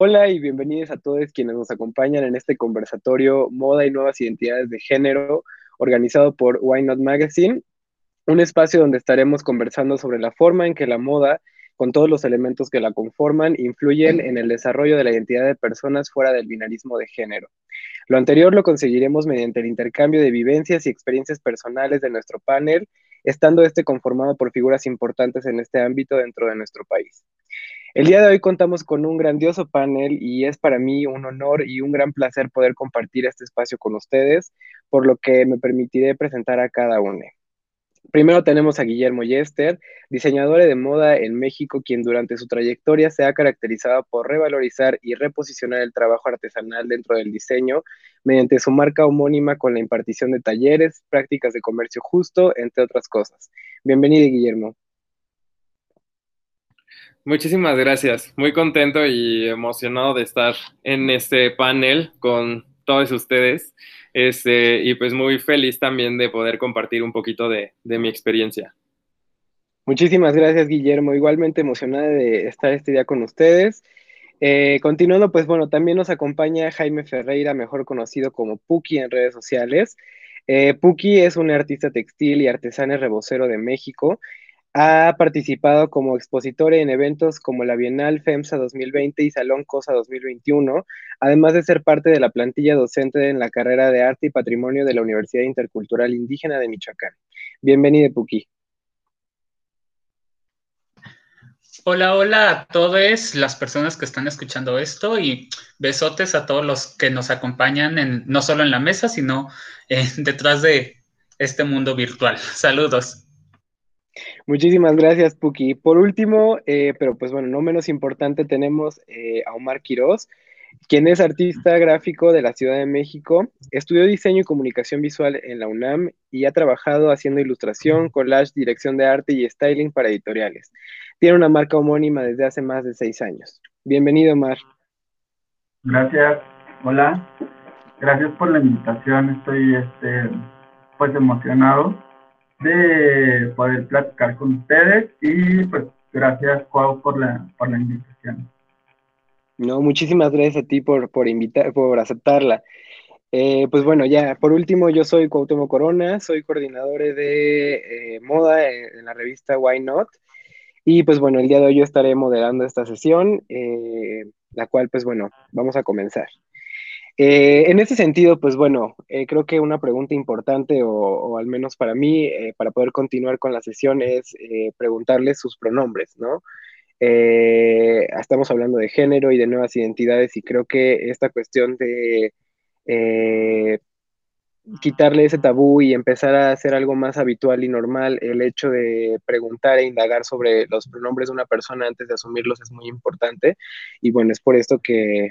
Hola y bienvenidos a todos quienes nos acompañan en este conversatorio Moda y Nuevas Identidades de Género, organizado por Why Not Magazine, un espacio donde estaremos conversando sobre la forma en que la moda, con todos los elementos que la conforman, influyen en el desarrollo de la identidad de personas fuera del binarismo de género. Lo anterior lo conseguiremos mediante el intercambio de vivencias y experiencias personales de nuestro panel, estando este conformado por figuras importantes en este ámbito dentro de nuestro país. El día de hoy contamos con un grandioso panel y es para mí un honor y un gran placer poder compartir este espacio con ustedes, por lo que me permitiré presentar a cada uno. Primero tenemos a Guillermo Yester, diseñador de moda en México, quien durante su trayectoria se ha caracterizado por revalorizar y reposicionar el trabajo artesanal dentro del diseño mediante su marca homónima con la impartición de talleres, prácticas de comercio justo, entre otras cosas. Bienvenido, Guillermo. Muchísimas gracias. Muy contento y emocionado de estar en este panel con todos ustedes. Este, y pues muy feliz también de poder compartir un poquito de, mi experiencia. Muchísimas gracias, Guillermo. Igualmente emocionada de estar este día con ustedes. Eh, continuando, pues bueno, también nos acompaña Jaime Ferreira, mejor conocido como Puki en redes sociales. Eh, Puki es un artista textil y artesana rebocero de México ha participado como expositor en eventos como la Bienal FEMSA 2020 y Salón COSA 2021, además de ser parte de la plantilla docente en la carrera de Arte y Patrimonio de la Universidad Intercultural Indígena de Michoacán. Bienvenido, Puki. Hola, hola a todos las personas que están escuchando esto y besotes a todos los que nos acompañan en, no solo en la mesa, sino eh, detrás de este mundo virtual. Saludos. Muchísimas gracias, Puki. Por último, eh, pero pues bueno, no menos importante, tenemos eh, a Omar Quiroz, quien es artista gráfico de la Ciudad de México. Estudió diseño y comunicación visual en la UNAM y ha trabajado haciendo ilustración, collage, dirección de arte y styling para editoriales. Tiene una marca homónima desde hace más de seis años. Bienvenido, Omar. Gracias. Hola. Gracias por la invitación. Estoy este, pues emocionado de poder platicar con ustedes y pues gracias Cuau por la, por la invitación. No, muchísimas gracias a ti por, por, invitar, por aceptarla. Eh, pues bueno, ya, por último, yo soy Cuauhtémoc Corona, soy coordinador de eh, moda en, la revista Why Not. Y pues bueno, el día de hoy yo estaré moderando esta sesión, eh, la cual pues bueno, vamos a comenzar. Eh, en ese sentido, pues bueno, eh, creo que una pregunta importante, o, al menos para mí, eh, para poder continuar con la sesión, es preguntarles sus pronombres, ¿no? estamos hablando de género y de nuevas identidades y creo que esta cuestión de quitarle ese tabú y empezar a hacer algo más habitual y normal, el hecho de preguntar e indagar sobre los pronombres de una persona antes de asumirlos es muy importante. Y bueno, es por esto que,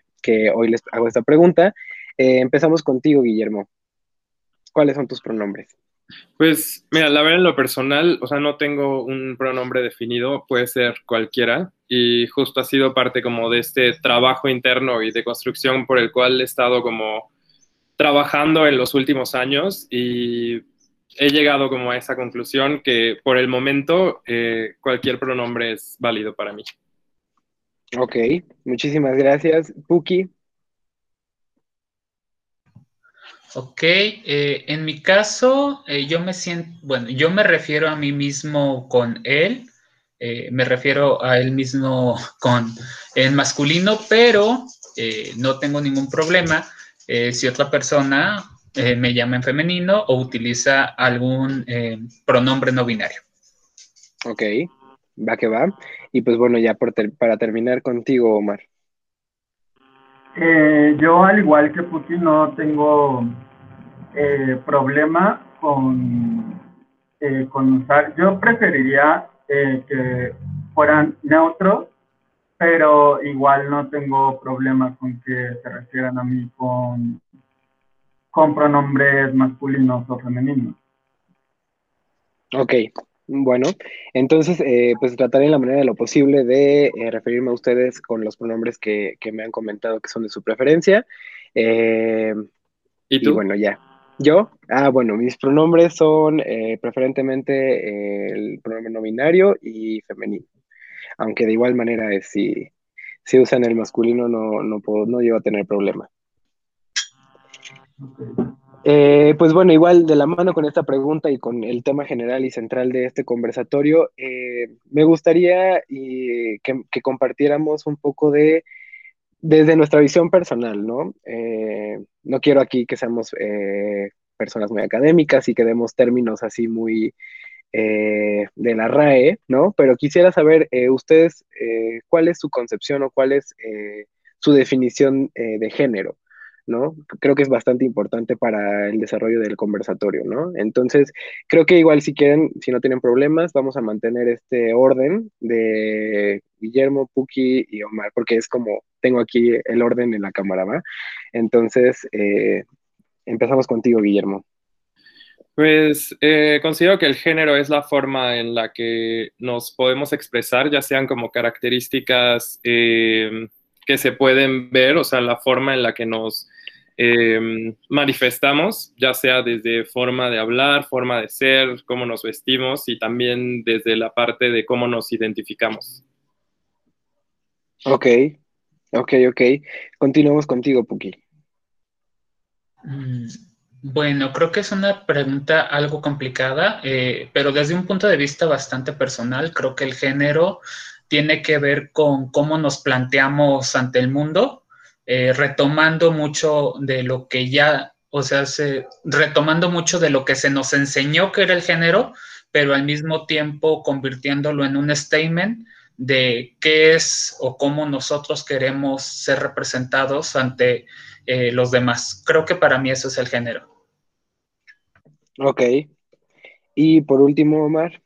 hoy les hago esta pregunta. Eh, empezamos contigo, Guillermo. ¿Cuáles son tus pronombres? Pues mira, la verdad en lo personal, o sea, no tengo un pronombre definido, puede ser cualquiera y justo ha sido parte como de este trabajo interno y de construcción por el cual he estado como trabajando en los últimos años y he llegado como a esa conclusión que por el momento eh, cualquier pronombre es válido para mí. Ok, muchísimas gracias. Puki. Ok, eh, en mi caso, eh, yo me siento, bueno, yo me refiero a mí mismo con él, me refiero a él mismo con en masculino, pero no tengo ningún problema eh, si otra persona eh, me llama en femenino o utiliza algún eh, pronombre no binario. Ok, va que va. Y pues bueno, ya para terminar contigo, Omar. yo, al igual que Putin, no tengo problema con, con usar. Yo preferiría que fueran neutros pero igual no tengo problema con que se refieran a mí con, con pronombres masculinos o femeninos. Ok, bueno, entonces eh, pues trataré en la manera de lo posible de eh, referirme a ustedes con los pronombres que, me han comentado que son de su preferencia. Eh, ¿Y tú? Y bueno, ya. ¿Yo? Ah, bueno, mis pronombres son preferentemente el pronombre no binario y femenino aunque de igual manera si, si usan el masculino no, no, puedo, no llevo a tener problema. Eh, pues bueno, igual de la mano con esta pregunta y con el tema general y central de este conversatorio, eh, me gustaría y que, compartiéramos un poco de, desde nuestra visión personal, ¿no? Eh, no quiero aquí que seamos personas muy académicas y que demos términos así muy de la RAE, ¿no? Pero quisiera saber ustedes cuál es su concepción o cuál es su definición de género. ¿no? Creo que es bastante importante para el desarrollo del conversatorio, ¿no? Entonces, creo que igual si quieren, si no tienen problemas, vamos a mantener este orden de Guillermo, Puki y Omar, porque es como tengo aquí el orden en la cámara, ¿va? Entonces, eh, empezamos contigo, Guillermo. Pues eh, considero que el género es la forma en la que nos podemos expresar, ya sean como características eh, que se pueden ver, o sea, la forma en la que nos eh, manifestamos, ya sea desde forma de hablar, forma de ser, cómo nos vestimos y también desde la parte de cómo nos identificamos. Ok, ok, ok. Continuamos contigo, Puki. Mm, bueno, creo que es una pregunta algo complicada, eh, pero desde un punto de vista bastante personal, creo que el género tiene que ver con cómo nos planteamos ante el mundo, eh, retomando mucho de lo que ya, o sea, retomando mucho de lo que se nos enseñó que era el género, pero al mismo tiempo convirtiéndolo en un statement de qué es o cómo nosotros queremos ser representados ante eh, los demás. Creo que para mí eso es el género. Ok. Y por último, Omar.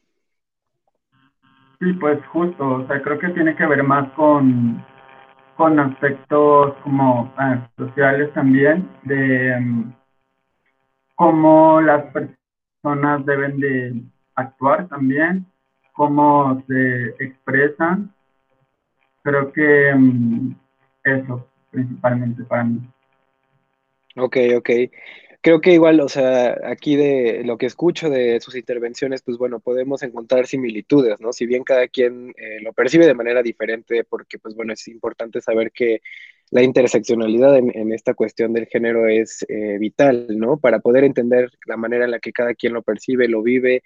Sí, pues justo, o sea, creo que tiene que ver más con, con aspectos como ah, sociales también, de um, cómo las personas deben de actuar también, cómo se expresan. Creo que mm, eso principalmente para mí. Ok, ok creo que igual, o sea, aquí de lo que escucho de sus intervenciones, pues bueno, podemos encontrar similitudes, ¿no? Si bien cada quien eh, lo percibe de manera diferente, porque pues bueno, es importante saber que la interseccionalidad en, esta cuestión del género es eh, vital, ¿no? Para poder entender la manera en la que cada quien lo percibe, lo vive,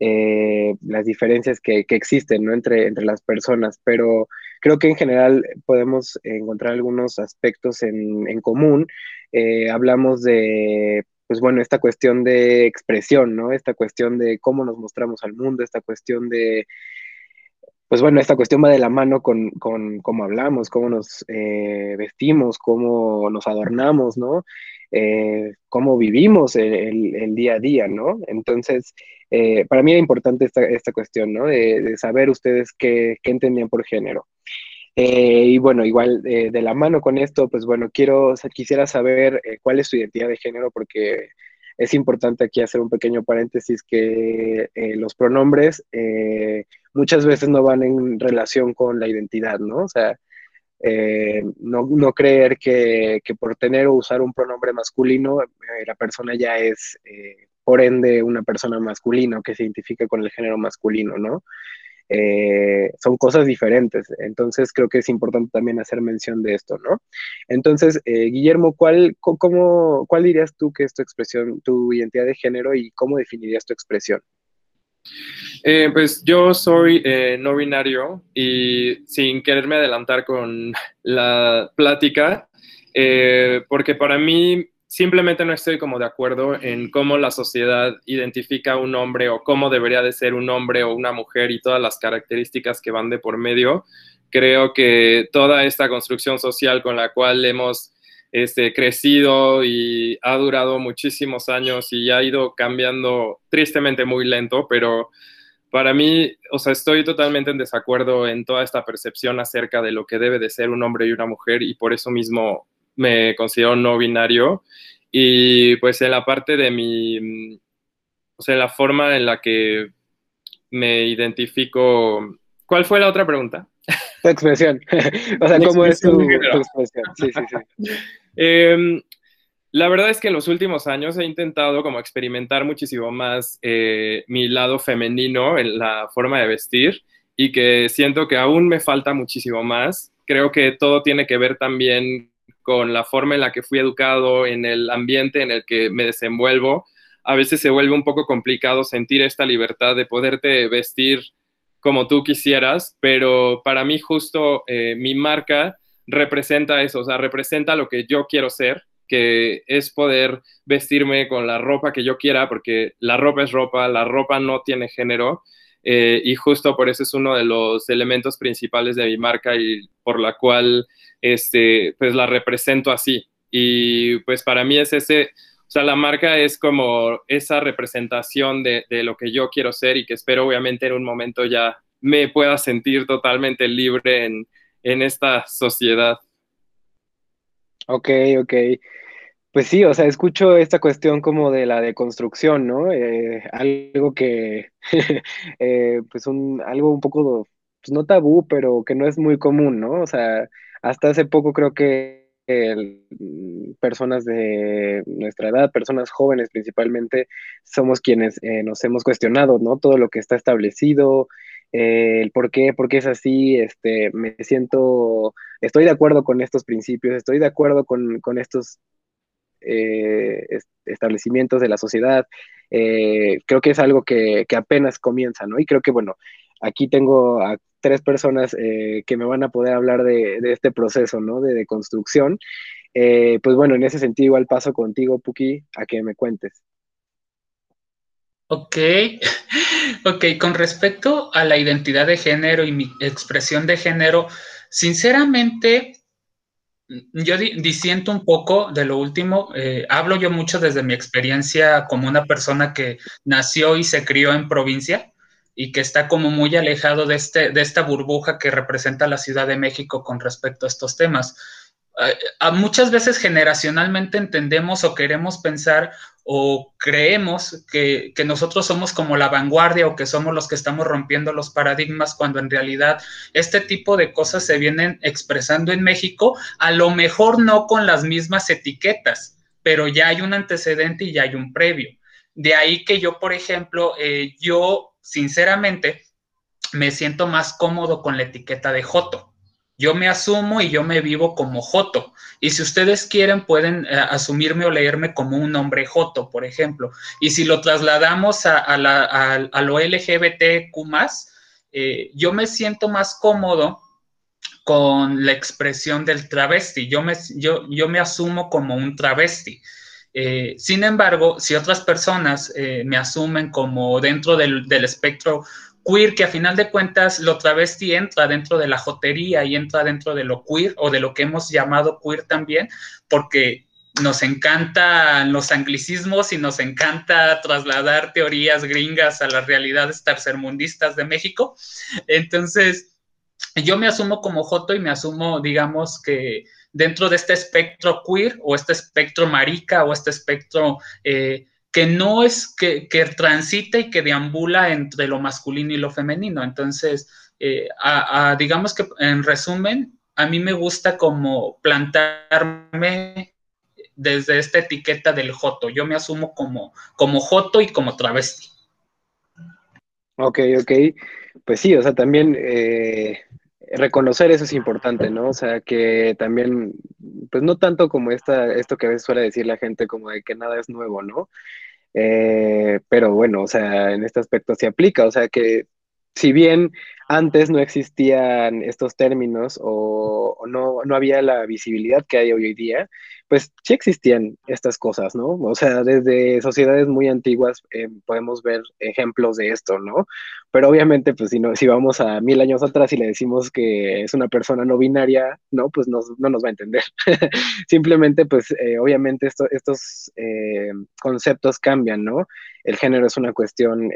eh, las diferencias que, existen, ¿no? Entre, entre las personas, pero creo que en general podemos encontrar algunos aspectos en, en común eh, hablamos de, pues bueno, esta cuestión de expresión, ¿no? Esta cuestión de cómo nos mostramos al mundo, esta cuestión de, pues bueno, esta cuestión va de la mano con, cómo hablamos, cómo nos eh, vestimos, cómo nos adornamos, ¿no? Eh, cómo vivimos el, día a día, ¿no? Entonces, para mí era importante esta, esta cuestión, ¿no? De, saber ustedes qué, qué entendían por género. Eh, y bueno, igual eh, de la mano con esto, pues bueno, quiero, quisiera saber eh, cuál es su identidad de género, porque es importante aquí hacer un pequeño paréntesis que los pronombres muchas veces no van en relación con la identidad, ¿no? O sea, no, no, creer que, que, por tener o usar un pronombre masculino, la persona ya es, por ende, una persona masculina o que se identifica con el género masculino, ¿no? Eh, son cosas diferentes. Entonces creo que es importante también hacer mención de esto, ¿no? Entonces, eh, Guillermo, ¿cuál, cómo, ¿cuál dirías tú que es tu expresión, tu identidad de género y cómo definirías tu expresión? Eh, pues yo soy no binario y sin quererme adelantar con la plática, porque para mí simplemente no estoy como de acuerdo en cómo la sociedad identifica a un hombre o cómo debería de ser un hombre o una mujer y todas las características que van de por medio. Creo que toda esta construcción social con la cual hemos este, crecido y ha durado muchísimos años y ha ido cambiando tristemente muy lento, pero para mí, o sea, estoy totalmente en desacuerdo en toda esta percepción acerca de lo que debe de ser un hombre y una mujer y por eso mismo me considero no binario y pues en la parte de mi, o sea, en la forma en la que me identifico, ¿cuál fue la otra pregunta? Expresión, o sea, ¿cómo es tu, expresión? Sí, sí, sí. Em, la verdad es que en los últimos años he intentado como experimentar muchísimo más eh, mi lado femenino en la forma de vestir y que siento que aún me falta muchísimo más creo que todo tiene que ver también con la forma en la que fui educado, en el ambiente en el que me desenvuelvo. A veces se vuelve un poco complicado sentir esta libertad de poderte vestir como tú quisieras, pero para mí justo eh, mi marca representa eso, o sea, representa lo que yo quiero ser, que es poder vestirme con la ropa que yo quiera, porque la ropa es ropa, la ropa no tiene género, eh, y justo por eso es uno de los elementos principales de mi marca y por la cual este, pues la represento así. Y pues para mí es ese, o sea, la marca es como esa representación de, de, lo que yo quiero ser y que espero obviamente en un momento ya me pueda sentir totalmente libre en, en esta sociedad. Ok, ok. Pues sí, o sea, escucho esta cuestión como de la deconstrucción, ¿no? Eh, algo que, eh, pues un, algo un poco, pues no tabú, pero que no es muy común, ¿no? O sea, hasta hace poco creo que personas de nuestra edad, personas jóvenes principalmente, somos quienes eh, nos hemos cuestionado, ¿no? Todo lo que está establecido, eh, el por qué, por qué es así, este, me siento, estoy de acuerdo con estos principios, estoy de acuerdo con, con estos eh, establecimientos de la sociedad, creo que es algo que, que, apenas comienza, ¿no? Y creo que, bueno, aquí tengo a tres personas que me van a poder hablar de, este proceso, ¿no? De, construcción. pues bueno, en ese sentido igual paso contigo, Puki, a que me cuentes. Ok, ok, con respecto a la identidad de género y mi expresión de género, sinceramente, yo disiento un poco de lo último. Eh, hablo yo mucho desde mi experiencia como una persona que nació y se crió en provincia y que está como muy alejado de, este, de esta burbuja que representa la Ciudad de México con respecto a estos temas. a muchas veces generacionalmente entendemos o queremos pensar o creemos que, nosotros somos como la vanguardia o que somos los que estamos rompiendo los paradigmas cuando en realidad este tipo de cosas se vienen expresando en México, a lo mejor no con las mismas etiquetas, pero ya hay un antecedente y ya hay un previo. De ahí que yo, por ejemplo, eh, yo sinceramente me siento más cómodo con la etiqueta de Joto yo me asumo y yo me vivo como Joto. Y si ustedes quieren, pueden eh, asumirme o leerme como un hombre Joto, por ejemplo. Y si lo trasladamos a, lo LGBTQ, eh, yo me siento más cómodo con la expresión del travesti. Yo me, yo, yo me asumo como un travesti. Eh, sin embargo, si otras personas me asumen como dentro del, del espectro queer, que a final de cuentas lo travesti entra dentro de la jotería y entra dentro de lo queer o de lo que hemos llamado queer también, porque nos encantan los anglicismos y nos encanta trasladar teorías gringas a las realidades tercermundistas de México. Entonces, yo me asumo como Joto y me asumo, digamos, que dentro de este espectro queer o este espectro marica o este espectro... Eh, que no es que, que, transita y que deambula entre lo masculino y lo femenino. Entonces, eh, digamos que en resumen, a mí me gusta como plantarme desde esta etiqueta del joto. Yo me asumo como, como joto y como travesti. Ok, ok. Pues sí, o sea, también eh, reconocer eso es importante, ¿no? O sea, que también, pues no tanto como esta, esto que a veces suele decir la gente, como de que nada es nuevo, ¿no? Eh, pero bueno, o sea, en este aspecto se aplica, o sea que si bien antes no existían estos términos o, no, no, había la visibilidad que hay hoy día, pues sí existían estas cosas, ¿no? O sea, desde sociedades muy antiguas eh, podemos ver ejemplos de esto, ¿no? Pero obviamente, pues si, no, si vamos a mil años atrás y le decimos que es una persona no binaria, ¿no? Pues no nos va a entender. Simplemente, pues eh, obviamente estos eh, conceptos cambian, ¿no? El género es una cuestión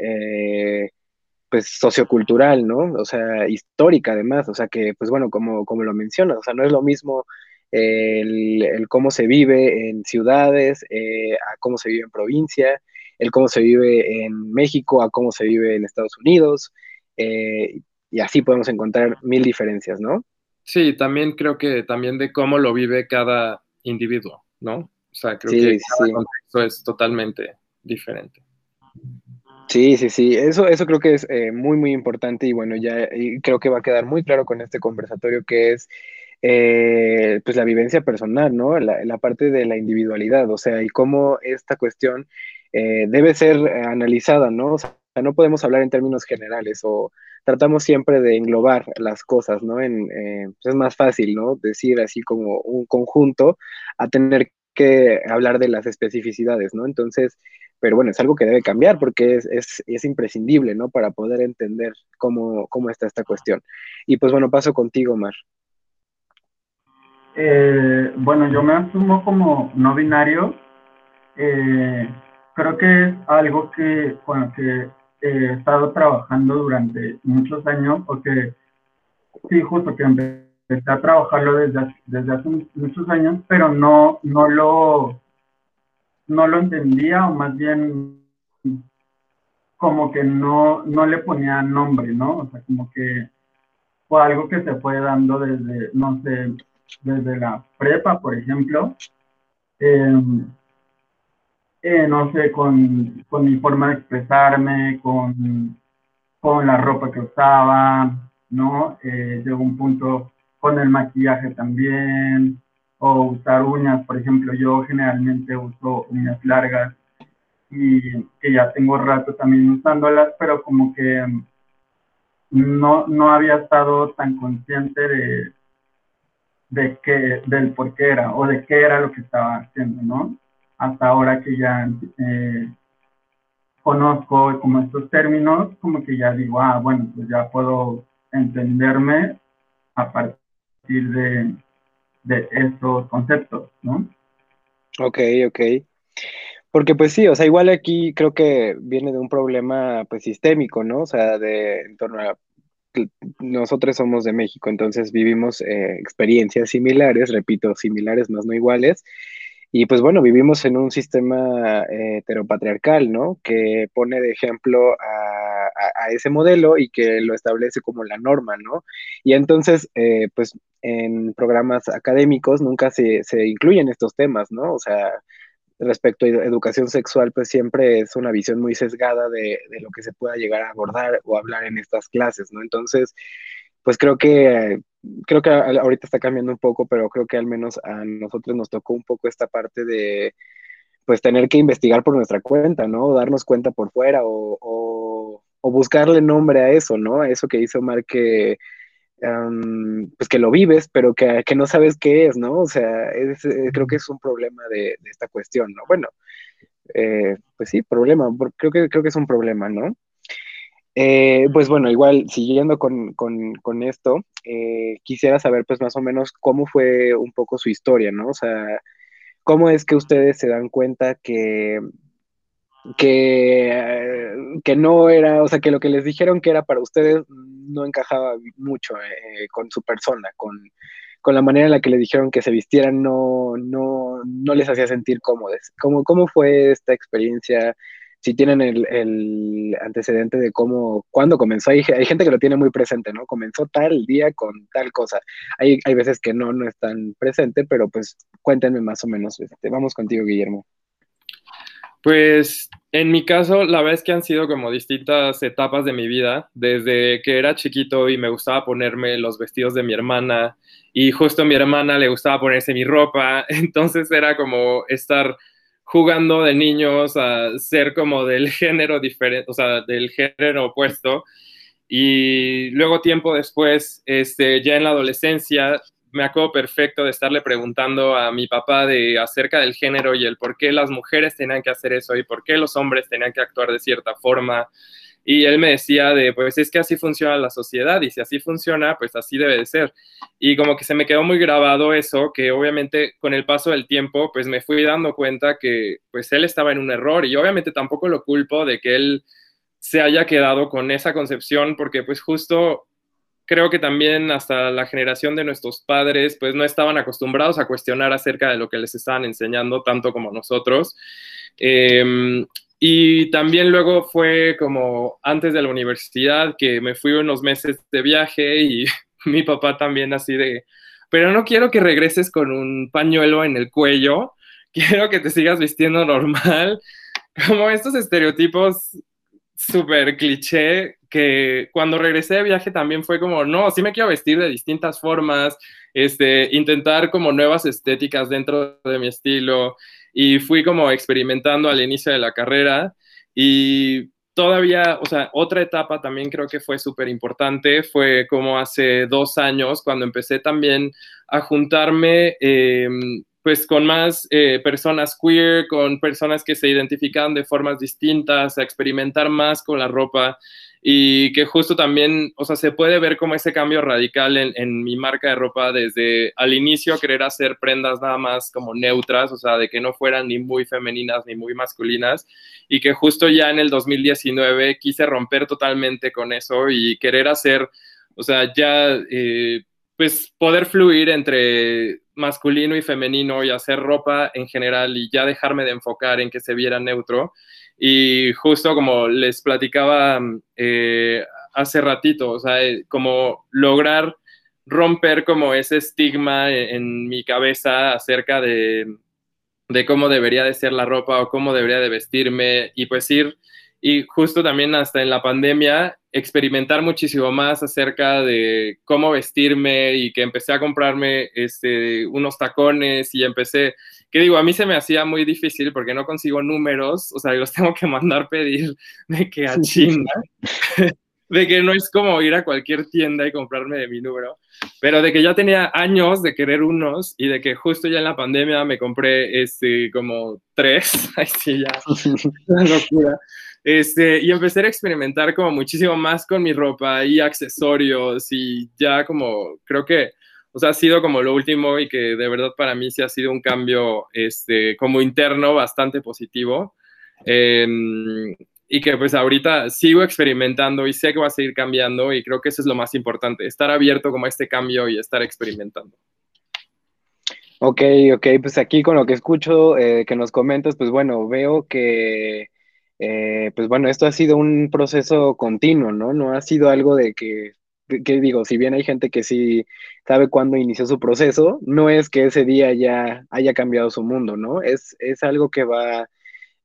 pues sociocultural, ¿no? O sea, histórica además, o sea que, pues bueno, como, como lo mencionas, o sea, no es lo mismo el, cómo se vive en ciudades, eh, a cómo se vive en provincia, el cómo se vive en México, a cómo se vive en Estados Unidos, eh, y así podemos encontrar mil diferencias, ¿no? Sí, también creo que también de cómo lo vive cada individuo, ¿no? O sea, creo que cada contexto es totalmente diferente. Sí, sí, sí, eso, eso creo que es eh, muy, muy importante y bueno, ya creo que va a quedar muy claro con este conversatorio que es eh, pues la vivencia personal, ¿no? La, la, parte de la individualidad, o sea, y cómo esta cuestión eh, debe ser analizada, ¿no? O sea, no podemos hablar en términos generales o tratamos siempre de englobar las cosas, ¿no? Eh, pues es más fácil, ¿no? Decir así como un conjunto a tener que hablar de las especificidades, ¿no? Entonces, pero bueno, es algo que debe cambiar porque es, es, es imprescindible, ¿no? Para poder entender cómo, cómo, está esta cuestión. Y pues bueno, paso contigo, Mar. Eh, bueno, yo me asumo como no binario. Eh, creo que es algo que, bueno, que he estado trabajando durante muchos años, porque sí, justo que empecé a trabajarlo desde, desde hace muchos años, pero no, no lo no lo entendía o más bien como que no, no le ponía nombre, ¿no? O sea, como que fue algo que se fue dando desde, no sé, desde la prepa, por ejemplo. Em, eh, no sé, con, con, mi forma de expresarme, con, con la ropa que usaba, ¿no? Eh, llegó un punto con el maquillaje también, o usar uñas, por ejemplo, yo generalmente uso uñas largas y que ya tengo rato también usándolas, pero como que no, no había estado tan consciente de, de qué, del por qué era o de qué era lo que estaba haciendo, ¿no? Hasta ahora que ya eh, conozco como estos términos, como que ya digo, ah, bueno, pues ya puedo entenderme a partir de, de esos conceptos, ¿no? Ok, ok. Porque pues sí, o sea, igual aquí creo que viene de un problema pues sistémico, ¿no? O sea, de en torno a nosotros somos de México, entonces vivimos eh, experiencias similares, repito, similares más no iguales, y pues bueno, vivimos en un sistema eh, heteropatriarcal, ¿no? Que pone de ejemplo a, ese modelo y que lo establece como la norma, ¿no? Y entonces, eh, pues en programas académicos nunca se, se, incluyen estos temas, ¿no? O sea, respecto a educación sexual, pues siempre es una visión muy sesgada de, de lo que se pueda llegar a abordar o hablar en estas clases, ¿no? Entonces, pues creo que creo que ahorita está cambiando un poco, pero creo que al menos a nosotros nos tocó un poco esta parte de pues tener que investigar por nuestra cuenta, ¿no? Darnos cuenta por fuera o, o, buscarle nombre a eso, ¿no? A eso que hizo Omar que pues que lo vives, pero que, que, no sabes qué es, ¿no? O sea, es, eh, creo que es un problema de, de esta cuestión, ¿no? Bueno, eh, pues sí, problema, creo que, creo que es un problema, ¿no? Eh, pues bueno, igual siguiendo con, con, con esto, eh, quisiera saber pues más o menos cómo fue un poco su historia, ¿no? O sea, cómo es que ustedes se dan cuenta que, que, que no era, o sea, que lo que les dijeron que era para ustedes no encajaba mucho eh, con su persona, con, con la manera en la que les dijeron que se vistieran no, no, no les hacía sentir cómodos. ¿Cómo, ¿Cómo fue esta experiencia? si tienen el, antecedente de cómo, cuándo comenzó. Hay, hay, gente que lo tiene muy presente, ¿no? Comenzó tal día con tal cosa. Hay, hay veces que no, no están presente, pero pues cuéntenme más o menos. Este, vamos contigo, Guillermo. Pues en mi caso, la verdad es que han sido como distintas etapas de mi vida, desde que era chiquito y me gustaba ponerme los vestidos de mi hermana y justo a mi hermana le gustaba ponerse mi ropa, entonces era como estar jugando de niños a ser como del género diferente, o sea, del género opuesto. Y luego tiempo después, este, ya en la adolescencia, me acuerdo perfecto de estarle preguntando a mi papá de acerca del género y el por qué las mujeres tenían que hacer eso y por qué los hombres tenían que actuar de cierta forma. Y él me decía de, pues es que así funciona la sociedad y si así funciona, pues así debe de ser. Y como que se me quedó muy grabado eso, que obviamente con el paso del tiempo, pues me fui dando cuenta que pues él estaba en un error y obviamente tampoco lo culpo de que él se haya quedado con esa concepción, porque pues justo creo que también hasta la generación de nuestros padres, pues no estaban acostumbrados a cuestionar acerca de lo que les estaban enseñando, tanto como nosotros. Eh, y también luego fue como antes de la universidad que me fui unos meses de viaje y mi papá también así de, pero no quiero que regreses con un pañuelo en el cuello, quiero que te sigas vistiendo normal. Como estos estereotipos súper cliché que cuando regresé de viaje también fue como, no, sí me quiero vestir de distintas formas, este, intentar como nuevas estéticas dentro de mi estilo. Y fui como experimentando al inicio de la carrera. Y todavía, o sea, otra etapa también creo que fue súper importante, fue como hace dos años cuando empecé también a juntarme em, pues con más eh, personas queer, con personas que se identifican de formas distintas, a experimentar más con la ropa. Y que justo también, o sea, se puede ver como ese cambio radical en, en, mi marca de ropa desde al inicio querer hacer prendas nada más como neutras, o sea, de que no fueran ni muy femeninas ni muy masculinas. Y que justo ya en el 2019 quise romper totalmente con eso y querer hacer, o sea, ya... Eh, pues poder fluir entre masculino y femenino y hacer ropa en general y ya dejarme de enfocar en que se viera neutro. Y justo como les platicaba eh, hace ratito, o sea, eh, como lograr romper como ese estigma en, en mi cabeza acerca de, de, cómo debería de ser la ropa o cómo debería de vestirme y pues ir y justo también hasta en la pandemia experimentar muchísimo más acerca de cómo vestirme y que empecé a comprarme este, unos tacones y empecé, que digo, a mí se me hacía muy difícil porque no consigo números, o sea, los tengo que mandar pedir de que a China, de que no es como ir a cualquier tienda y comprarme de mi número, pero de que ya tenía años de querer unos y de que justo ya en la pandemia me compré este, como tres, ay sí, ya, una locura. Este, y empecé a experimentar como muchísimo más con mi ropa y accesorios y ya como creo que, o sea, ha sido como lo último y que de verdad para mí sí ha sido un cambio este, como interno bastante positivo. Em, y que pues ahorita sigo experimentando y sé que va a seguir cambiando y creo que eso es lo más importante, estar abierto como a este cambio y estar experimentando. Ok, ok, pues aquí con lo que escucho eh, que nos comentas, pues bueno, veo que eh, pues bueno, esto ha sido un proceso continuo, ¿no? No ha sido algo de que, que digo, si bien hay gente que sí sabe cuándo inició su proceso, no es que ese día ya haya cambiado su mundo, ¿no? Es, es algo que va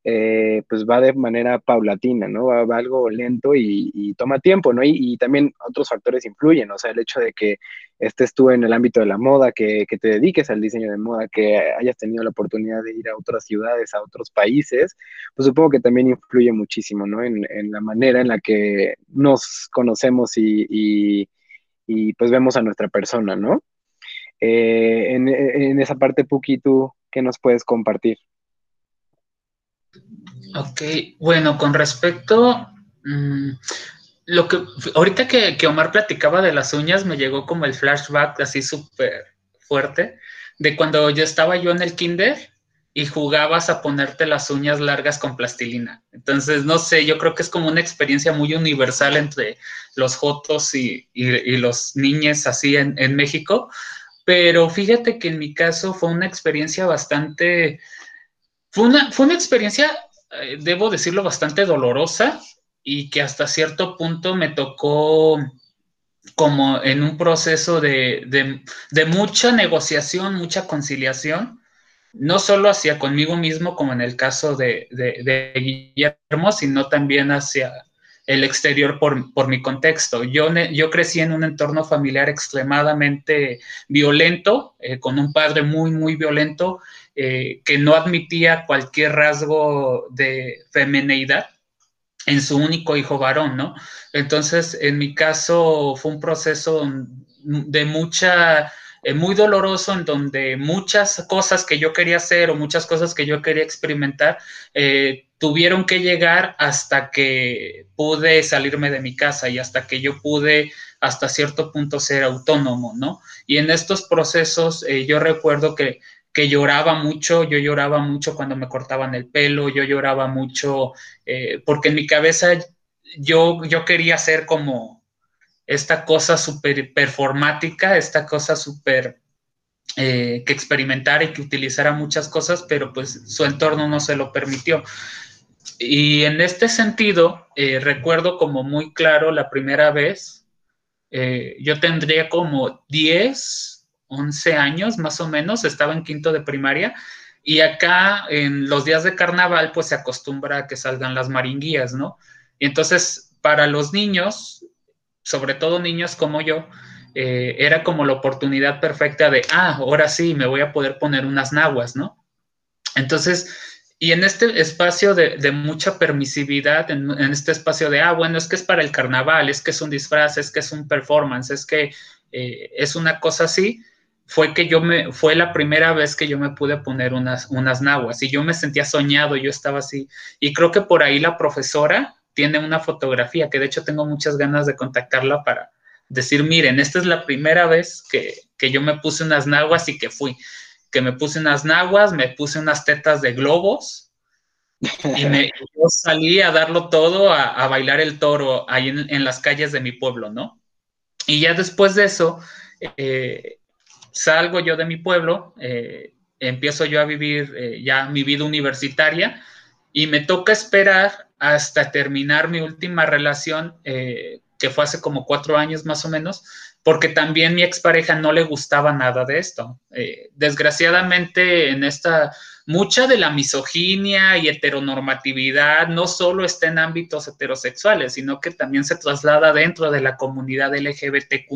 eh, pues va de manera paulatina, ¿no? Va, algo lento y, toma tiempo, ¿no? Y, también otros factores influyen, o sea, el hecho de que estés tú en el ámbito de la moda, que, te dediques al diseño de moda, que hayas tenido la oportunidad de ir a otras ciudades, a otros países, pues supongo que también influye muchísimo, ¿no? En, la manera en la que nos conocemos y, pues vemos a nuestra persona, ¿no? Eh, en, en, esa parte, Puki, ¿tú qué nos puedes compartir? Ok, bueno, con respecto, mm, lo que ahorita que, Omar platicaba de las uñas, me llegó como el flashback así súper fuerte de cuando yo estaba yo en el kinder y jugabas a ponerte las uñas largas con plastilina. Entonces, no sé, yo creo que es como una experiencia muy universal entre los jotos y, los niñes así en México. Pero fíjate que en mi caso fue una experiencia bastante fue una, fue una experiencia, eh, debo decirlo, bastante dolorosa y que hasta cierto punto me tocó como en un proceso de, mucha negociación, mucha conciliación, no solo hacia conmigo mismo, como en el caso de, Guillermo, sino también hacia el exterior por, mi contexto. Yo, yo crecí en un entorno familiar extremadamente violento, eh, con un padre muy, muy violento, eh, que no admitía cualquier rasgo de femineidad en su único hijo varón, ¿no? Entonces, en mi caso fue un proceso de mucha, eh, muy doloroso, en donde muchas cosas que yo quería hacer o muchas cosas que yo quería experimentar eh, tuvieron que llegar hasta que pude salirme de mi casa y hasta que yo pude hasta cierto punto ser autónomo, ¿no? Y en estos procesos yo recuerdo que que lloraba mucho, yo lloraba mucho cuando me cortaban el pelo, yo lloraba mucho eh, porque en mi cabeza yo, yo quería ser como esta cosa súper performática, esta cosa súper eh, que experimentara y que utilizara muchas cosas, pero pues su entorno no se lo permitió. Y en este sentido, eh, recuerdo como muy claro la primera vez, yo tendría como 10, 11 años más o menos, estaba en quinto de primaria. Y acá en los días de carnaval, pues se acostumbra a que salgan las maringuías, ¿no? Y entonces, para los niños, sobre todo niños como yo, eh, era como la oportunidad perfecta de, ah, ahora sí, me voy a poder poner unas naguas, ¿no? Entonces, y en este espacio de, mucha permisividad, en, este espacio de, ah, bueno, es que es para el carnaval, es que es un disfraz, es que es un performance, es que eh, es una cosa así, fue que yo me, fue la primera vez que yo me pude poner unas, unas naguas y yo me sentía soñado, yo estaba así. Y creo que por ahí la profesora tiene una fotografía que de hecho tengo muchas ganas de contactarla para decir, miren, esta es la primera vez que, que yo me puse unas naguas y que fui que me puse unas naguas, me puse unas tetas de globos y me, yo salí a darlo todo, a, bailar el toro ahí en, las calles de mi pueblo, ¿no? Y ya después de eso, eh, salgo yo de mi pueblo, eh, empiezo yo a vivir eh, ya mi vida universitaria y me toca esperar hasta terminar mi última relación, que fue hace como cuatro años más o menos, porque también mi expareja no le gustaba nada de esto. Eh, desgraciadamente, en esta, mucha de la misoginia y heteronormatividad no solo está en ámbitos heterosexuales, sino que también se traslada dentro de la comunidad LGBTQ.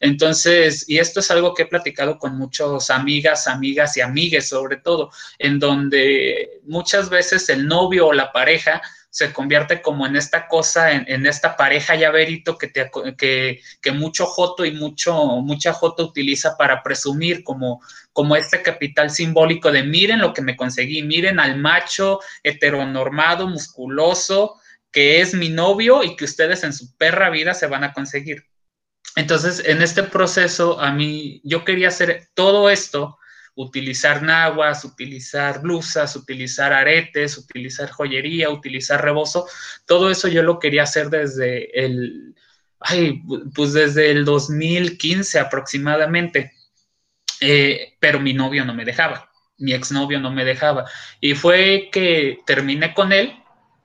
Entonces, y esto es algo que he platicado con muchos amigas, amigas y amigues sobre todo, en donde muchas veces el novio o la pareja se convierte como en esta cosa, en, esta pareja llaverito que, te, que, que, mucho Joto y mucho, mucha Joto utiliza para presumir como, como este capital simbólico de miren lo que me conseguí, miren al macho heteronormado, musculoso, que es mi novio y que ustedes en su perra vida se van a conseguir. Entonces, en este proceso, a mí, yo quería hacer todo esto utilizar naguas, utilizar blusas, utilizar aretes, utilizar joyería, utilizar rebozo, todo eso yo lo quería hacer desde el, ay, pues desde el 2015 aproximadamente, eh, pero mi novio no me dejaba, mi exnovio no me dejaba, y fue que terminé con él,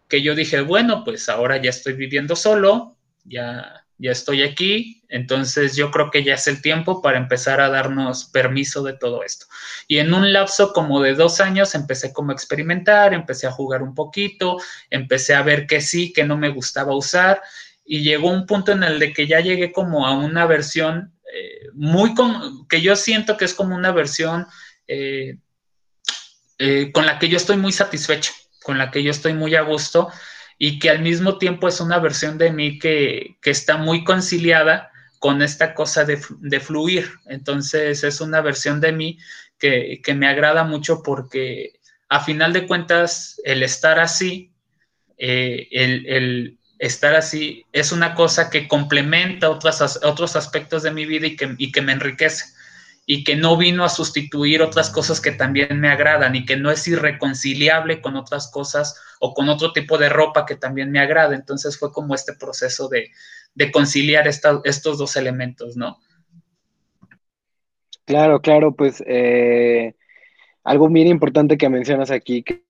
que yo dije, bueno, pues ahora ya estoy viviendo solo, ya ya estoy aquí, entonces yo creo que ya es el tiempo para empezar a darnos permiso de todo esto. Y en un lapso como de dos años empecé como a experimentar, empecé a jugar un poquito, empecé a ver que sí, que no me gustaba usar y llegó un punto en el de que ya llegué como a una versión eh, muy, con, que yo siento que es como una versión eh, eh, con la que yo estoy muy satisfecho, con la que yo estoy muy a gusto y que al mismo tiempo es una versión de mí que, está muy conciliada con esta cosa de, fluir. Entonces es una versión de mí que, me agrada mucho porque a final de cuentas el estar así, eh, el, estar así es una cosa que complementa otras, otros aspectos de mi vida y que, y que me enriquece y que no vino a sustituir otras cosas que también me agradan y que no es irreconciliable con otras cosas o con otro tipo de ropa que también me agrada. Entonces fue como este proceso de, conciliar estos dos elementos, ¿no? Claro, claro, pues eh, algo bien importante que mencionas aquí, que,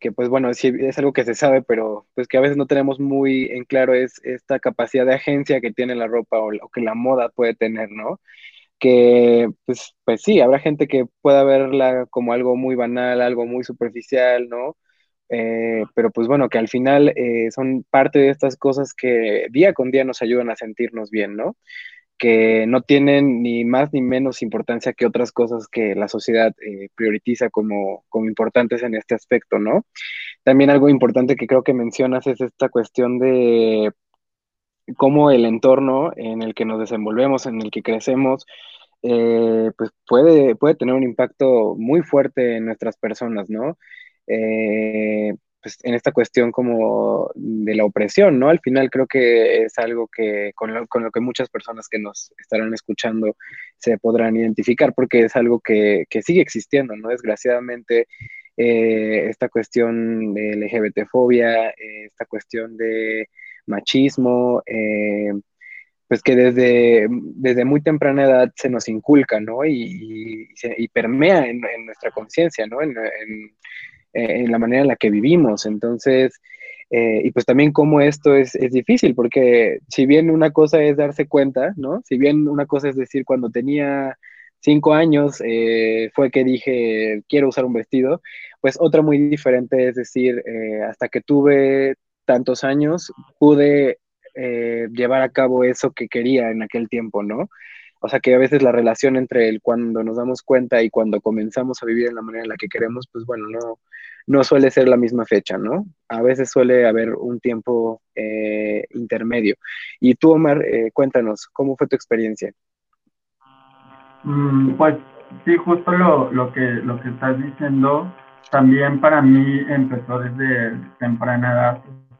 que, pues bueno, es algo que se sabe, pero pues que a veces no tenemos muy en claro es esta capacidad de agencia que tiene la ropa o, o que la moda puede tener, ¿no? que pues, pues sí, habrá gente que pueda verla como algo muy banal, algo muy superficial, ¿no? Eh, pero pues bueno, que al final eh, son parte de estas cosas que día con día nos ayudan a sentirnos bien, ¿no? Que no tienen ni más ni menos importancia que otras cosas que la sociedad eh, prioritiza como, como importantes en este aspecto, ¿no? También algo importante que creo que mencionas es esta cuestión de cómo el entorno en el que nos desenvolvemos, en el que crecemos, eh, pues puede, puede tener un impacto muy fuerte en nuestras personas, ¿no? Eh, pues en esta cuestión como de la opresión, ¿no? Al final creo que es algo que con lo, con lo que muchas personas que nos estarán escuchando se podrán identificar porque es algo que, que sigue existiendo, ¿no? Desgraciadamente, eh, esta cuestión de LGBT-fobia, esta cuestión de machismo, pues que desde, desde muy temprana edad se nos inculca, ¿no? Y, y, permea en, nuestra conciencia, ¿no? La manera en la que vivimos. Entonces, eh, y pues también cómo esto es, es, difícil, porque si bien una cosa es darse cuenta, ¿no? Si bien una cosa es decir, cuando tenía cinco años eh, fue que dije, quiero usar un vestido, pues otra muy diferente es decir, eh, hasta que tuve tantos años pude eh, llevar a cabo eso que quería en aquel tiempo, ¿no? O sea que a veces la relación entre el cuando nos damos cuenta y cuando comenzamos a vivir en la manera en la que queremos, pues bueno, no, no suele ser la misma fecha, ¿no? A veces suele haber un tiempo eh, intermedio. Y tú, Omar, eh, cuéntanos, ¿cómo fue tu experiencia? Mm, pues sí, justo lo, lo, que, lo que estás diciendo, también para mí empezó desde temprana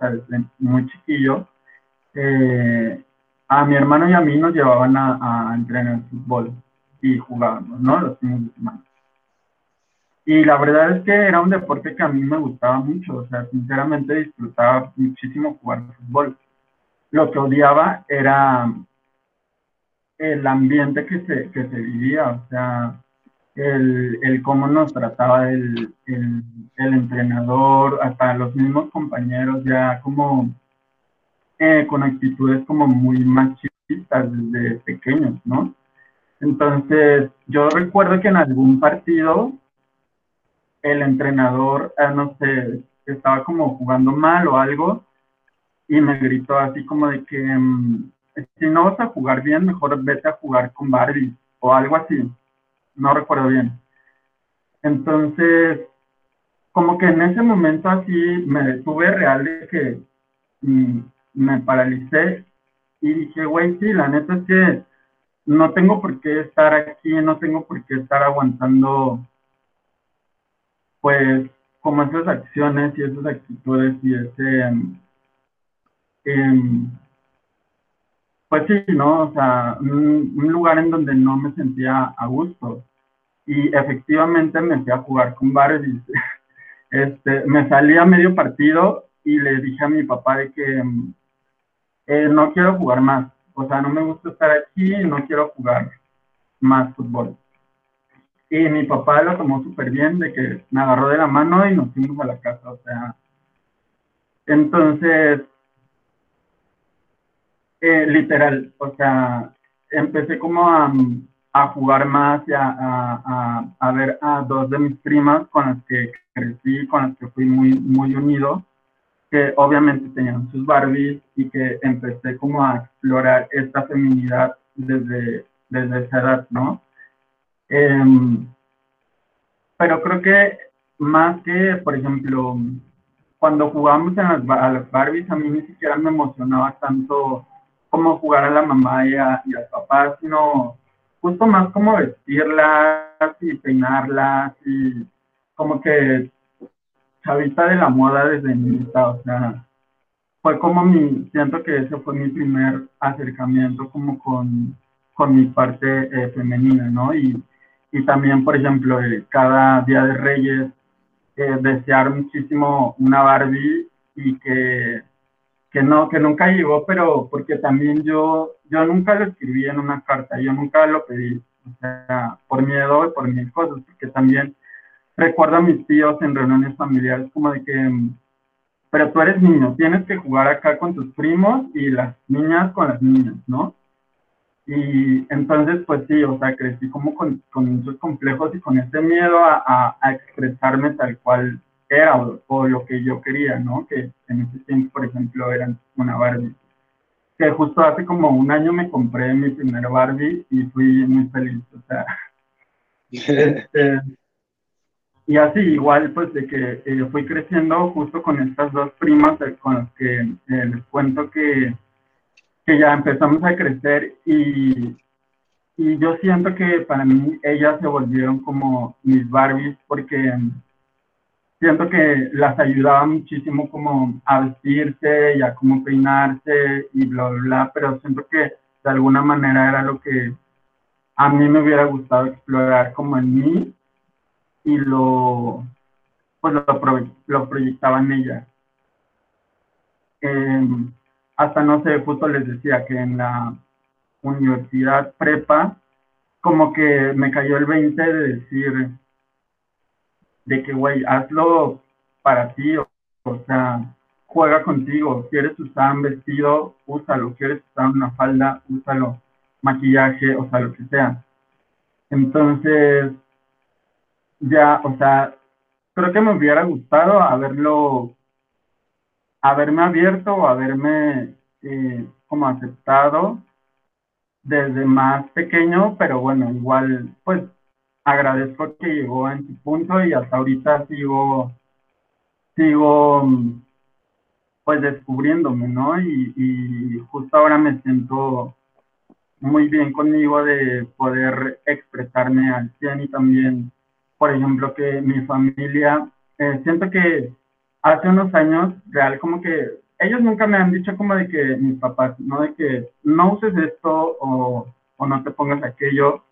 edad, desde muy chiquillo. Eh, a mi hermano y a mí nos llevaban a, a entrenar fútbol y jugábamos, ¿no? Los fines de semana. Y la verdad es que era un deporte que a mí me gustaba mucho, o sea, sinceramente disfrutaba muchísimo jugar fútbol. Lo que odiaba era el ambiente que se, que se vivía, o sea, el, el cómo nos trataba el, el, el, entrenador, hasta los mismos compañeros, ya como eh, con actitudes como muy machistas desde pequeños, ¿no? Entonces, yo recuerdo que en algún partido el entrenador, eh, no sé, estaba como jugando mal o algo y me gritó así como de que mm, si no vas a jugar bien, mejor vete a jugar con Barbie o algo así. No recuerdo bien. Entonces, como que en ese momento así me detuve real de que mm, me paralicé y dije, güey, sí, la neta es que no tengo por qué estar aquí, no tengo por qué estar aguantando pues como esas acciones y esas actitudes y ese, eh, pues sí, ¿no? O sea, un, lugar en donde no me sentía a gusto. Y efectivamente me fui a jugar con Barbies. Este, me salí a medio partido y le dije a mi papá de que eh, no quiero jugar más. O sea, no me gusta estar aquí no quiero jugar más fútbol. Y mi papá lo tomó súper bien, de que me agarró de la mano y nos fuimos a la casa, o sea. Entonces, eh, literal, o sea, empecé como a, a jugar más y a, a, a, ver a dos de mis primas con las que crecí, con las que fui muy, muy unido, que obviamente tenían sus Barbies y que empecé como a explorar esta feminidad desde, desde esa edad, ¿no? Em, pero creo que más que, por ejemplo, cuando jugábamos en las, a las Barbies, a mí ni siquiera me emocionaba tanto como jugar a la mamá y, a, y al papá, sino justo más como vestirlas y peinarlas y como que chavita de la moda desde niñita, o sea, fue como mi, siento que ese fue mi primer acercamiento como con, con mi parte eh, femenina, ¿no? Y, y también, por ejemplo, eh, cada Día de Reyes, eh, desear muchísimo una Barbie y que, que, no, que nunca llegó, pero porque también yo, yo nunca lo escribí en una carta, yo nunca lo pedí, o sea, por miedo y por mil cosas, porque también recuerdo a mis tíos en reuniones familiares como de que, pero tú eres niño, tienes que jugar acá con tus primos y las niñas con las niñas, ¿no? Y entonces, pues sí, o sea, crecí como con, con esos complejos y con ese miedo a, a, expresarme tal cual era o, lo que yo quería, ¿no? Que en ese tiempo, por ejemplo, eran una Barbie. Que justo hace como un año me compré mi primer Barbie y fui muy feliz, o sea. este, y así, igual, pues de que eh, fui creciendo justo con estas dos primas eh, con las que eh, les cuento que que ya empezamos a crecer y, y yo siento que para mí ellas se volvieron como mis Barbies porque siento que las ayudaba muchísimo como a vestirse y a cómo peinarse y bla, bla, bla, pero siento que de alguna manera era lo que a mí me hubiera gustado explorar como en mí y lo, pues lo, lo proyectaba en ella. Eh, hasta no sé, justo les decía que en la universidad prepa, como que me cayó el 20 de decir, de que, güey, hazlo para ti, o, sea, juega contigo, quieres usar un vestido, úsalo, quieres usar una falda, úsalo, maquillaje, o sea, lo que sea. Entonces, ya, o sea, creo que me hubiera gustado haberlo haberme abierto o haberme eh, como aceptado desde más pequeño, pero bueno, igual pues agradezco que llegó en su punto y hasta ahorita sigo, sigo pues descubriéndome, ¿no? Y, y justo ahora me siento muy bien conmigo de poder expresarme al 100 y también, por ejemplo, que mi familia, eh, siento que hace unos años, real, como que ellos nunca me han dicho como de que mis papás, no de que no uses esto o, no te pongas aquello,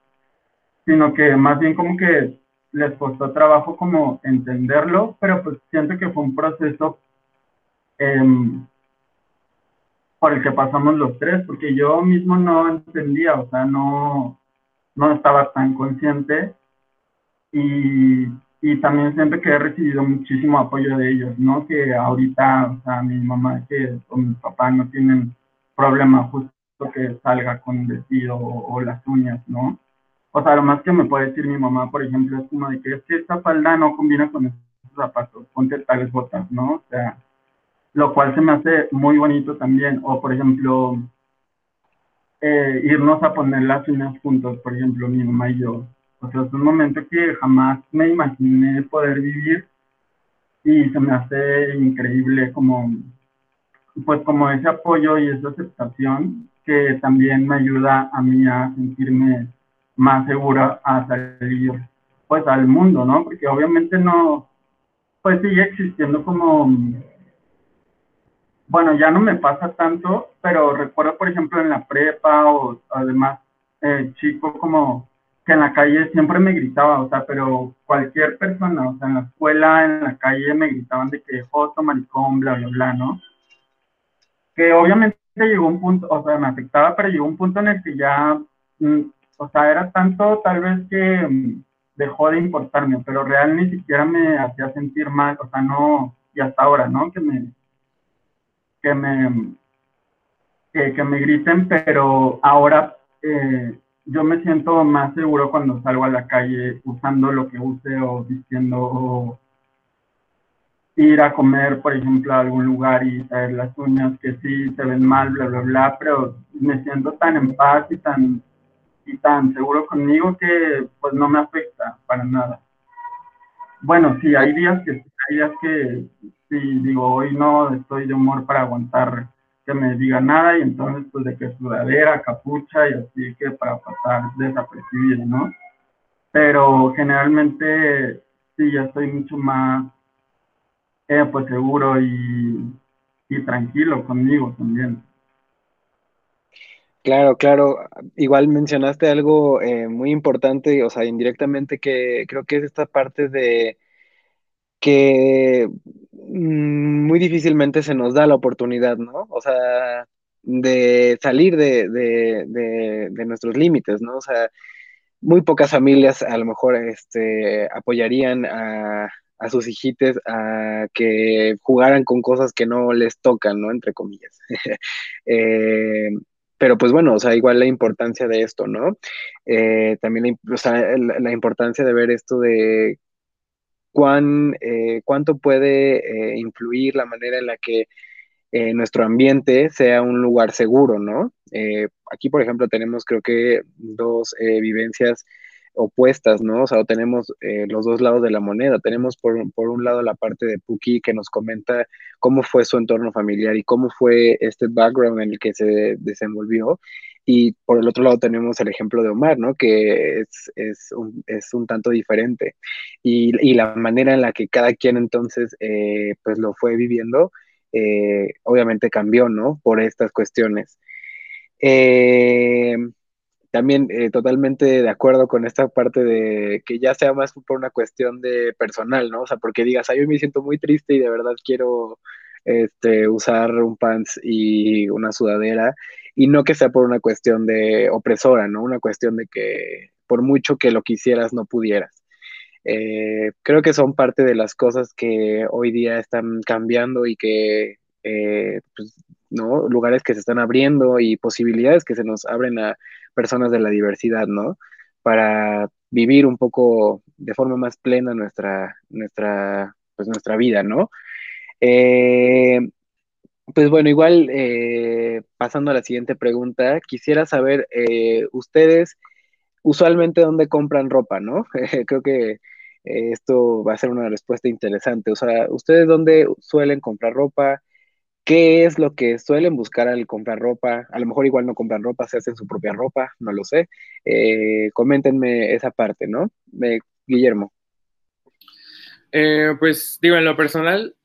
sino que más bien como que les costó trabajo como entenderlo, pero pues siento que fue un proceso em, por el que pasamos los tres, porque yo mismo no entendía, o sea, no, no estaba tan consciente y, y también siento que he recibido muchísimo apoyo de ellos, ¿no? Que ahorita, o sea, mi mamá que, o mi papá no tienen problema justo que salga con vestido o, las uñas, ¿no? O sea, lo más que me puede decir mi mamá, por ejemplo, es como de que es que esta falda no combina con estos zapatos, ponte tales botas, ¿no? O sea, lo cual se me hace muy bonito también. O, por ejemplo, eh, irnos a poner las uñas juntos, por ejemplo, mi mamá y yo. O sea, es un momento que jamás me imaginé poder vivir y se me hace increíble como, pues como ese apoyo y esa aceptación que también me ayuda a mí a sentirme más segura a salir pues al mundo, ¿no? Porque obviamente no, pues sigue existiendo como bueno, ya no me pasa tanto, pero recuerdo, por ejemplo, en la prepa o además eh, chico como que en la calle siempre me gritaba, o sea, pero cualquier persona, o sea, en la escuela, en la calle me gritaban de que foto, maricón, bla, bla, bla, ¿no? Que obviamente llegó un punto, o sea, me afectaba, pero llegó un punto en el que ya, mm, o sea, era tanto tal vez que mm, dejó de importarme, pero real ni siquiera me hacía sentir mal, o sea, no, y hasta ahora, ¿no? Que me, que me, que, me griten, pero ahora eh, yo me siento más seguro cuando salgo a la calle usando lo que use o vistiendo o ir a comer, por ejemplo, a algún lugar y traer las uñas que sí se ven mal, bla, bla, bla, pero me siento tan en paz y tan, y tan seguro conmigo que pues no me afecta para nada. Bueno, sí, hay días que, hay días que sí, digo, hoy no estoy de humor para aguantar que me diga nada y entonces pues de que sudadera, capucha y así que para pasar desapercibido, ¿no? Pero generalmente sí, ya estoy mucho más eh, pues seguro y, tranquilo conmigo también. Claro, claro. Igual mencionaste algo eh, muy importante, o sea, indirectamente, que creo que es esta parte de que mm, muy difícilmente se nos da la oportunidad, ¿no? O sea, de salir de, de, nuestros límites, ¿no? O sea, muy pocas familias a lo mejor este, apoyarían a, a sus hijites a que jugaran con cosas que no les tocan, ¿no? Entre comillas. Eh, pero pues bueno, o sea, igual la importancia de esto, ¿no? Eh, también o sea, la, importancia de ver esto de cuán, eh, cuánto puede eh, influir la manera en la que eh, nuestro ambiente sea un lugar seguro, ¿no? aquí, por ejemplo, tenemos creo que dos vivencias opuestas, ¿no? O sea, tenemos los dos lados de la moneda. Tenemos por, por, un lado la parte de Puki que nos comenta cómo fue su entorno familiar y cómo fue este background en el que se desenvolvió. Y por el otro lado tenemos el ejemplo de Omar, ¿no? Que es, es, un, es un, tanto diferente. Y, y, la manera en la que cada quien entonces eh, pues lo fue viviendo, eh, obviamente cambió, ¿no? Por estas cuestiones. Eh, también totalmente de acuerdo con esta parte de que ya sea más por una cuestión de personal, ¿no? O sea, porque digas, ay, yo me siento muy triste y de verdad quiero este, usar un pants y una sudadera y no que sea por una cuestión de opresora, ¿no? Una cuestión de que por mucho que lo quisieras no pudieras. Eh, creo que son parte de las cosas que hoy día están cambiando y que, eh, pues, ¿no? Lugares que se están abriendo y posibilidades que se nos abren a personas de la diversidad, ¿no? Para vivir un poco de forma más plena nuestra, nuestra, pues, nuestra vida, ¿no? Eh, Pues bueno, igual eh, pasando a la siguiente pregunta, quisiera saber, eh, ustedes usualmente dónde compran ropa, ¿no? Creo que esto va a ser una respuesta interesante. O sea, ¿ustedes dónde suelen comprar ropa? ¿Qué es lo que suelen buscar al comprar ropa? A lo mejor igual no compran ropa, se hacen su propia ropa, no lo sé. coméntenme esa parte, ¿no? Guillermo. pues digo, en lo personal,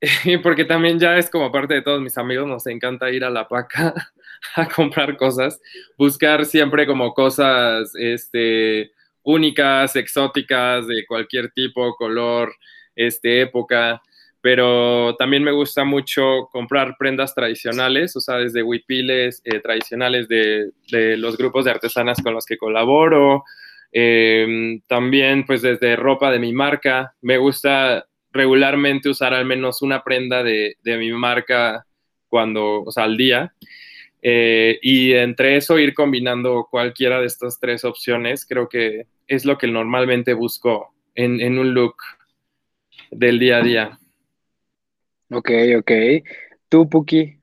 porque también ya es como parte de todos mis amigos, nos encanta ir a la paca a comprar cosas, buscar siempre como cosas este, únicas, exóticas, de cualquier tipo, color, este, época, pero también me gusta mucho comprar prendas tradicionales, o sea, desde huipiles eh, tradicionales de, de, los grupos de artesanas con los que colaboro, eh, también pues desde ropa de mi marca, me gusta regularmente usar al menos una prenda de, mi marca cuando, o sea, al día. Eh, y entre eso ir combinando cualquiera de estas tres opciones, creo que es lo que normalmente busco en, un look del día a día. Ok, ok. ¿Tú, Puki?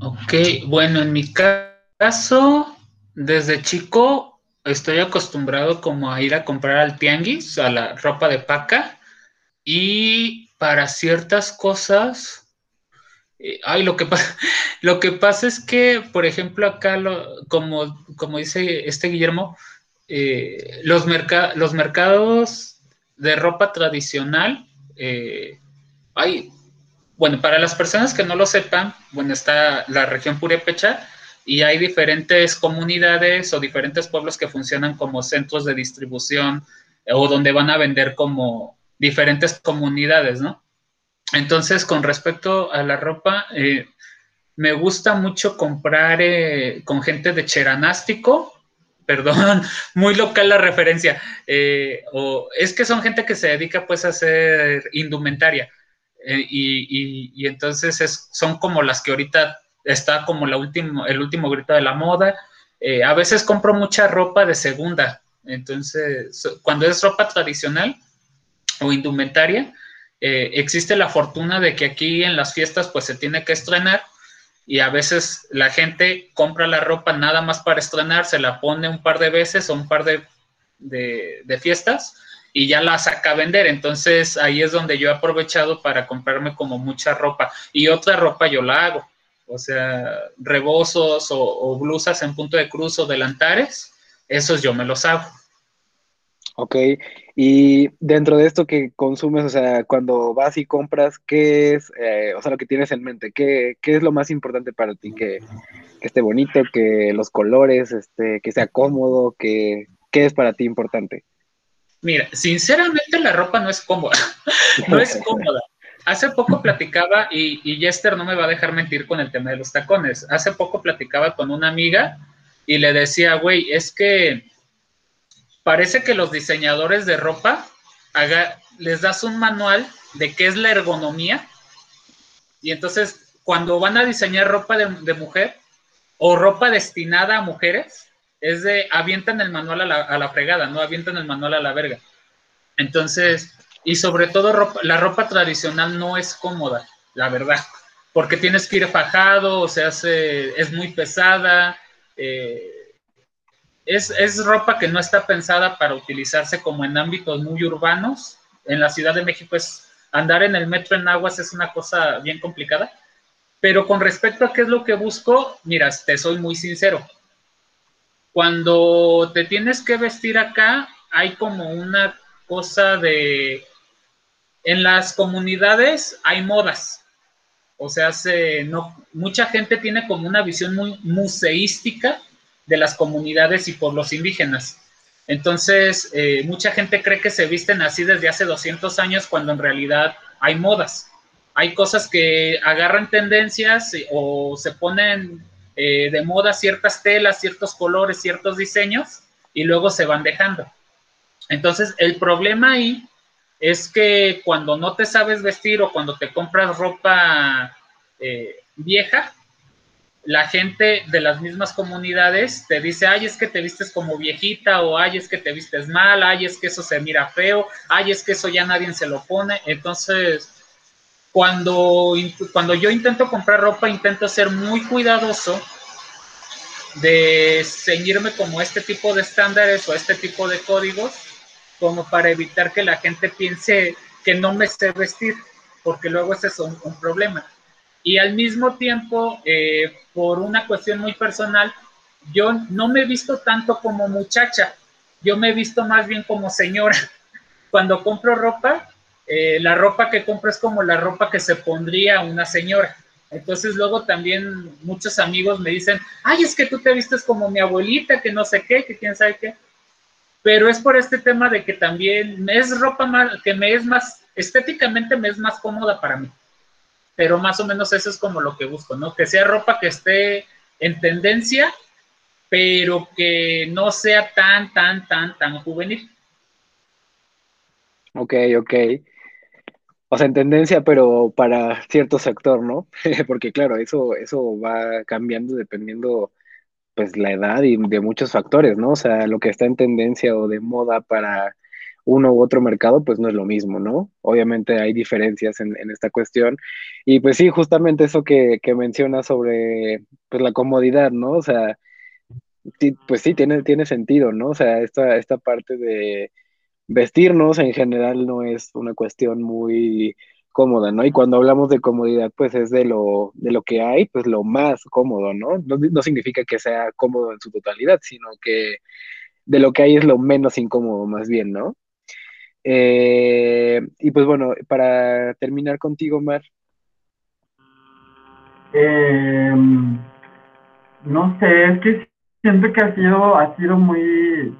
Ok, bueno, en mi caso, desde chico estoy acostumbrado como a ir a comprar al tianguis, a la ropa de paca, y para ciertas cosas, eh, ay, lo que, lo que pasa es que, por ejemplo, acá, como, como dice este Guillermo, eh, los, mercados de ropa tradicional, eh, bueno, para las personas que no lo sepan, bueno, está la región Purépecha, y hay diferentes comunidades o diferentes pueblos que funcionan como centros de distribución o donde van a vender como diferentes comunidades, ¿no? Entonces, con respecto a la ropa, eh, me gusta mucho comprar eh, con gente de Cheranástico, perdón, muy local la referencia, eh, o es que son gente que se dedica pues a hacer indumentaria, y, y, entonces es, son como las que ahorita está como la último, el último grito de la moda. Eh, a veces compro mucha ropa de segunda, entonces cuando es ropa tradicional o indumentaria, eh, existe la fortuna de que aquí en las fiestas pues se tiene que estrenar y a veces la gente compra la ropa nada más para estrenar, se la pone un par de veces o un par de, de fiestas y ya la saca a vender. Entonces ahí es donde yo he aprovechado para comprarme como mucha ropa y otra ropa yo la hago o sea, rebozos o, blusas en punto de cruz o delantares, esos yo me los hago. Ok, y dentro de esto que consumes, o sea, cuando vas y compras, ¿qué es, eh, o sea, lo que tienes en mente? ¿Qué, es lo más importante para ti? ¿Que, esté bonito, que los colores, este, que sea cómodo, que, ¿qué es para ti importante? Mira, sinceramente la ropa no es cómoda, no es cómoda. Hace poco platicaba, y, y Jester no me va a dejar mentir con el tema de los tacones. Hace poco platicaba con una amiga y le decía, güey, es que parece que los diseñadores de ropa les das un manual de qué es la ergonomía y entonces cuando van a diseñar ropa de, mujer o ropa destinada a mujeres, es de avientan el manual a la, a la, fregada, no avientan el manual a la verga. Entonces, y sobre todo la ropa tradicional no es cómoda, la verdad, porque tienes que ir fajado, o sea, es muy pesada, eh, es, es, ropa que no está pensada para utilizarse como en ámbitos muy urbanos. En la Ciudad de México es andar en el metro en aguas es una cosa bien complicada. Pero con respecto a qué es lo que busco, mira, te soy muy sincero. Cuando te tienes que vestir acá, hay como una cosa de en las comunidades hay modas. O sea, se, no, mucha gente tiene como una visión muy museística de las comunidades y pueblos indígenas. Entonces, eh, mucha gente cree que se visten así desde hace 200 años cuando en realidad hay modas. Hay cosas que agarran tendencias o se ponen eh, de moda ciertas telas, ciertos colores, ciertos diseños y luego se van dejando. Entonces, el problema ahí es que cuando no te sabes vestir o cuando te compras ropa eh, vieja, la gente de las mismas comunidades te dice, ay, es que te vistes como viejita, o ay, es que te vistes mal, ay, es que eso se mira feo, ay, es que eso ya nadie se lo pone. Entonces, cuando, cuando yo intento comprar ropa, intento ser muy cuidadoso de ceñirme como este tipo de estándares o este tipo de códigos, como para evitar que la gente piense que no me sé vestir, porque luego ese es un, problema. Y al mismo tiempo, eh, por una cuestión muy personal, yo no me he visto tanto como muchacha, yo me he visto más bien como señora. Cuando compro ropa, eh, la ropa que compro es como la ropa que se pondría una señora. Entonces luego también muchos amigos me dicen, ay, es que tú te vistes como mi abuelita, que no sé qué, que quién sabe qué. Pero es por este tema de que también es ropa más, que me es más, estéticamente me es más cómoda para mí. Pero más o menos eso es como lo que busco, ¿no? Que sea ropa que esté en tendencia, pero que no sea tan, tan, tan, tan juvenil. Ok, ok. O sea, en tendencia, pero para cierto sector, ¿no? Porque claro, eso, eso va cambiando dependiendo, pues, la edad y de muchos factores, ¿no? O sea, lo que está en tendencia o de moda para uno u otro mercado, pues no es lo mismo, ¿no? Obviamente hay diferencias en, esta cuestión. Y pues sí, justamente eso que, que mencionas sobre pues, la comodidad, ¿no? O sea, pues sí, tiene, tiene sentido, ¿no? O sea, esta, esta parte de vestirnos en general no es una cuestión muy cómoda, ¿no? Y cuando hablamos de comodidad, pues es de lo, de lo que hay, pues lo más cómodo, ¿no? ¿no? significa que sea cómodo en su totalidad, sino que de lo que hay es lo menos incómodo, más bien, ¿no? Eh, y pues bueno, para terminar contigo, Mar. Em, no sé, es que siento que ha sido, ha sido muy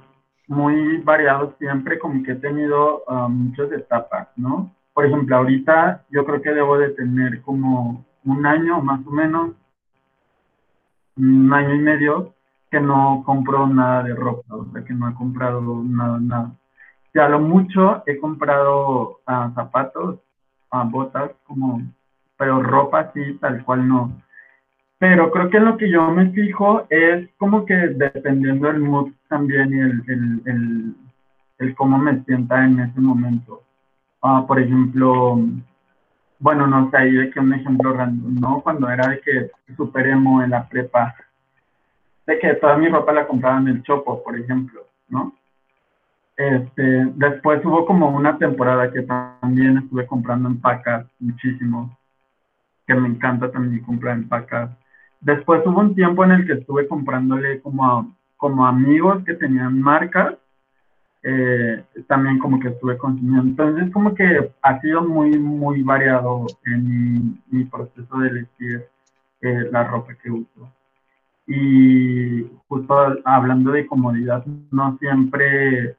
muy variado siempre, como que he tenido um, muchas etapas, ¿no? Por ejemplo, ahorita yo creo que debo de tener como un año más o menos, un año y medio, que no compro nada de ropa, o sea, que no he comprado nada, nada. Y a lo mucho he comprado uh, zapatos, uh, botas, como, pero ropa sí, tal cual no. Pero creo que lo que yo me fijo es como que dependiendo del mood también y el, el, el cómo me sienta en ese momento. Ah, por ejemplo, bueno, no sé, ahí de que un ejemplo random, ¿no? Cuando era de que super emo en la prepa, de que toda mi ropa la compraba en el Chopo, por ejemplo, ¿no? Este, después hubo como una temporada que también estuve comprando en pacas muchísimo, que me encanta también comprar en pacas. Después hubo un tiempo en el que estuve comprándole como, como amigos que tenían marcas, eh, también como que estuve consumiendo. Entonces como que ha sido muy, muy variado en mi, proceso de elegir eh, la ropa que uso. Y justo hablando de comodidad, no siempre,